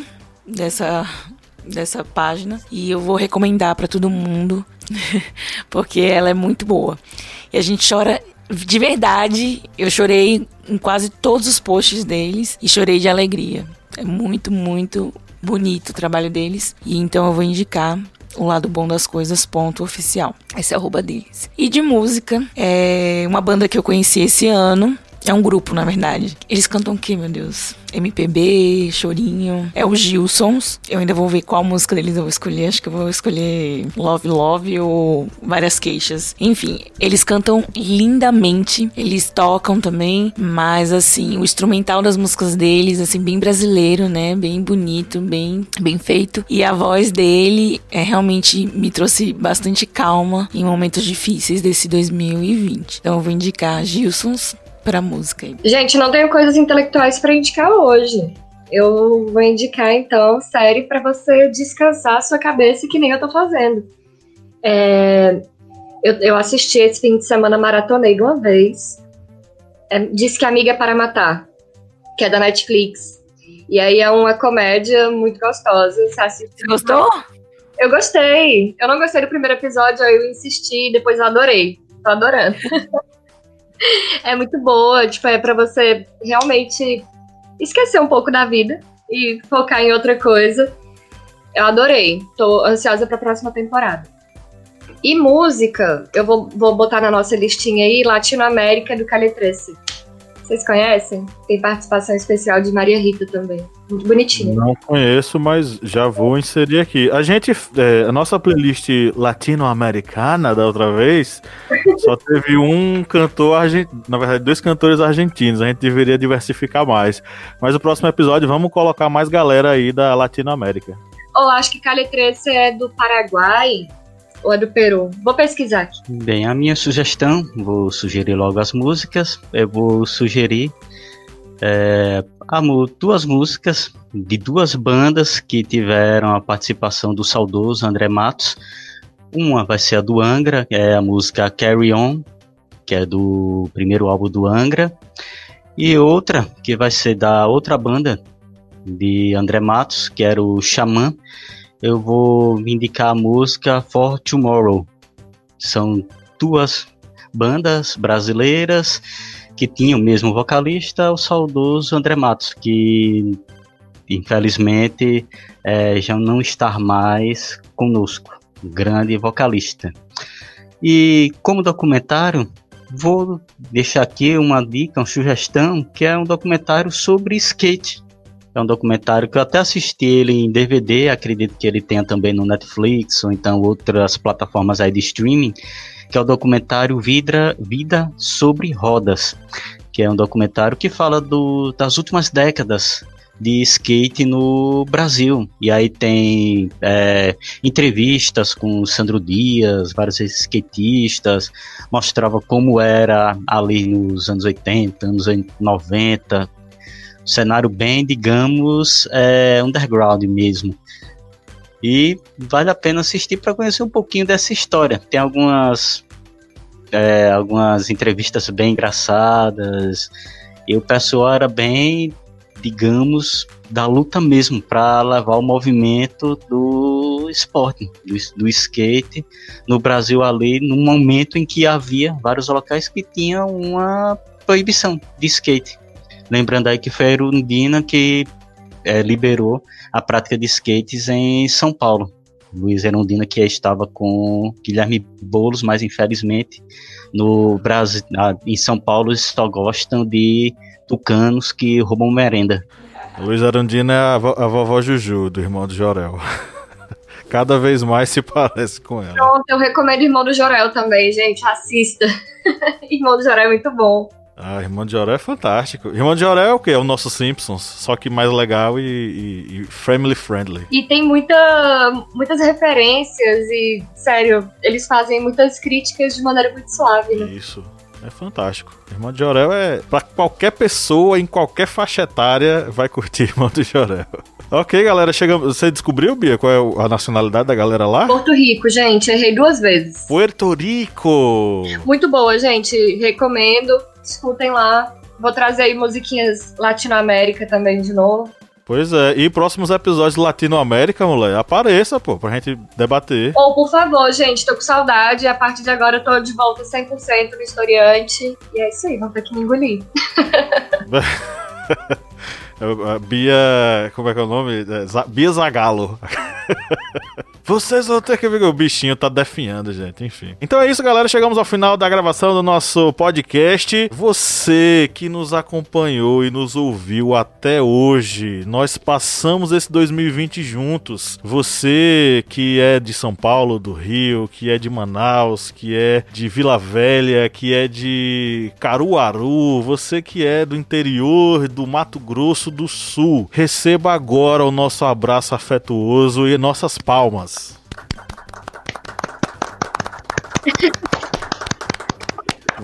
dessa dessa página e eu vou recomendar para todo mundo porque ela é muito boa. E a gente chora de verdade, eu chorei em quase todos os posts deles e chorei de alegria. É muito, muito bonito o trabalho deles e então eu vou indicar o lado bom das coisas, ponto oficial. Esse é deles. E de música, é uma banda que eu conheci esse ano, é um grupo, na verdade. Eles cantam o que, meu Deus? MPB, chorinho. É o Gilsons. Eu ainda vou ver qual música deles eu vou escolher. Acho que eu vou escolher Love Love ou Várias Queixas. Enfim, eles cantam lindamente. Eles tocam também. Mas, assim, o instrumental das músicas deles, assim, bem brasileiro, né? Bem bonito, bem, bem feito. E a voz dele é realmente me trouxe bastante calma em momentos difíceis desse 2020. Então eu vou indicar Gilsons pra música. Gente, não tenho coisas intelectuais para indicar hoje. Eu vou indicar, então, série para você descansar a sua cabeça, que nem eu tô fazendo. É, eu, eu, assisti esse fim de semana, maratonei de uma vez. É, Diz que Amiga é para Matar, que é da Netflix. E aí é uma comédia muito gostosa. Você, você gostou? Eu gostei. Eu não gostei do primeiro episódio, aí eu insisti, depois eu adorei. Tô adorando. é muito boa, tipo, é para você realmente esquecer um pouco da vida e focar em outra coisa. Eu adorei. Tô ansiosa pra próxima temporada. E música, eu vou, vou botar na nossa listinha aí Latinoamérica do Caletrece. Vocês conhecem? Tem participação especial de Maria Rita também. Muito bonitinha. Não conheço, mas já vou inserir aqui. A gente, é, a nossa playlist latino-americana da outra vez, só teve um cantor argentino, na verdade, dois cantores argentinos. A gente deveria diversificar mais. Mas o próximo episódio vamos colocar mais galera aí da Latinoamérica. Ou oh, acho que Caletrece é do Paraguai ou é do Peru? Vou pesquisar aqui. Bem, a minha sugestão, vou sugerir logo as músicas. Eu vou sugerir é, duas músicas de duas bandas que tiveram a participação do saudoso André Matos. Uma vai ser a do Angra, que é a música Carry On, que é do primeiro álbum do Angra. E outra, que vai ser da outra banda de André Matos, que era o Xamã, eu vou indicar a música For Tomorrow. São duas bandas brasileiras que tinham o mesmo vocalista, o saudoso André Matos, que infelizmente é, já não está mais conosco, grande vocalista. E como documentário, vou deixar aqui uma dica, uma sugestão, que é um documentário sobre skate. É um documentário que eu até assisti ele em DVD, acredito que ele tenha também no Netflix ou então outras plataformas aí de streaming, que é o documentário Vida, Vida sobre Rodas, que é um documentário que fala do, das últimas décadas de skate no Brasil. E aí tem é, entrevistas com Sandro Dias, vários skatistas, mostrava como era ali nos anos 80, anos 90, cenário bem, digamos, é, underground mesmo. E vale a pena assistir para conhecer um pouquinho dessa história. Tem algumas, é, algumas entrevistas bem engraçadas. E o pessoal era bem, digamos, da luta mesmo para levar o movimento do esporte, do, do, skate no Brasil ali, no momento em que havia vários locais que tinham uma proibição de skate. Lembrando aí que foi a Erundina que é, liberou a prática de skates em São Paulo. Luiz Erundina que estava com Guilherme Boulos, mas infelizmente no Brasil, em São Paulo só gostam de tucanos que roubam merenda. Luiz Arundina é a, vo a vovó Juju, do irmão do Jorel. Cada vez mais se parece com ela. Pronto, eu recomendo Irmão do Jorel também, gente. Assista. irmão do Jorel é muito bom. Ah, Irmão de Jorel é fantástico. Irmão de Jorel é o quê? É o nosso Simpsons, só que mais legal e, e, e family friendly. E tem muita, muitas referências e, sério, eles fazem muitas críticas de maneira muito suave, né? Isso. É fantástico. Irmão de Jorel é. Pra qualquer pessoa, em qualquer faixa etária, vai curtir Irmão de Jorel. Ok, galera, chegamos. Você descobriu, Bia, qual é a nacionalidade da galera lá? Porto Rico, gente, errei duas vezes. Puerto Rico! Muito boa, gente. Recomendo. Escutem lá. Vou trazer aí musiquinhas Latinoamérica também de novo. Pois é, e próximos episódios de Latinoamérica, mulher, apareça, pô, pra gente debater. Ou, por favor, gente, tô com saudade. A partir de agora eu tô de volta 100% no historiante. E é isso aí, vão ter que me engolir. Bia. Como é que é o nome? É, Bia Zagalo. Vocês vão ter que ver que o bichinho tá definhando, gente. Enfim. Então é isso, galera. Chegamos ao final da gravação do nosso podcast. Você que nos acompanhou e nos ouviu até hoje, nós passamos esse 2020 juntos. Você que é de São Paulo, do Rio, que é de Manaus, que é de Vila Velha, que é de Caruaru, você que é do interior do Mato Grosso do Sul, receba agora o nosso abraço afetuoso e nossas palmas.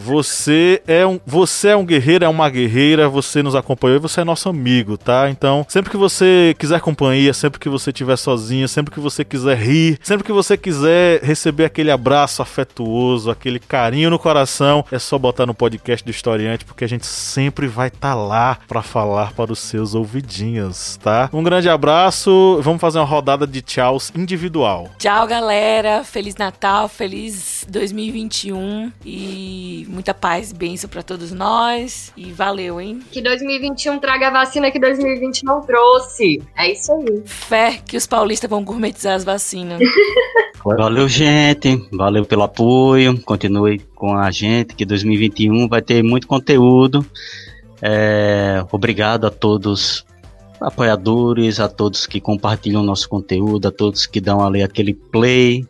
Você é um, você é um guerreiro, é uma guerreira, você nos acompanhou e você é nosso amigo, tá? Então, sempre que você quiser companhia, sempre que você estiver sozinho, sempre que você quiser rir, sempre que você quiser receber aquele abraço afetuoso, aquele carinho no coração, é só botar no podcast do Historiante, porque a gente sempre vai estar tá lá para falar para os seus ouvidinhos, tá? Um grande abraço, vamos fazer uma rodada de tchauz individual. Tchau, galera. Feliz Natal, feliz 2021 e muita paz e bênção para todos nós. E valeu, hein? Que 2021 traga a vacina que 2020 não trouxe. É isso aí. Fé que os paulistas vão gourmetizar as vacinas. Valeu, gente. Valeu pelo apoio. Continue com a gente, que 2021 vai ter muito conteúdo. É, obrigado a todos apoiadores, a todos que compartilham nosso conteúdo, a todos que dão ali aquele play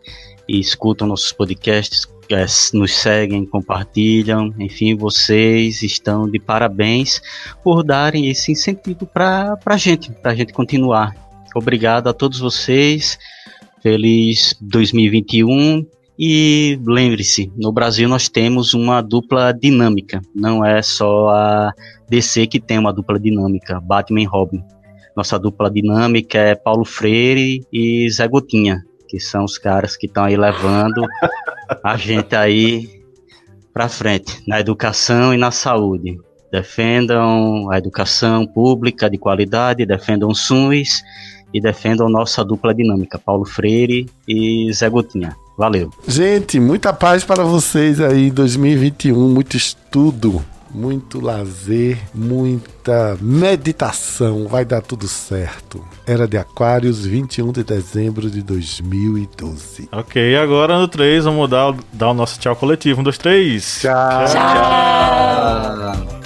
e escutam nossos podcasts, é, nos seguem, compartilham, enfim, vocês estão de parabéns por darem esse incentivo para a gente, para a gente continuar. Obrigado a todos vocês, feliz 2021 e lembre-se, no Brasil nós temos uma dupla dinâmica, não é só a DC que tem uma dupla dinâmica, Batman e Robin. Nossa dupla dinâmica é Paulo Freire e Zé Gotinha que são os caras que estão aí levando a gente aí para frente na educação e na saúde. Defendam a educação pública de qualidade, defendam o SUS e defendam nossa dupla dinâmica, Paulo Freire e Zé Gotinha. Valeu. Gente, muita paz para vocês aí em 2021, muito estudo muito lazer, muita meditação. Vai dar tudo certo. Era de Aquários, 21 de dezembro de 2012. Ok, agora no 3 vamos dar, dar o nosso tchau coletivo. Um, dois, três. Tchau. tchau. tchau.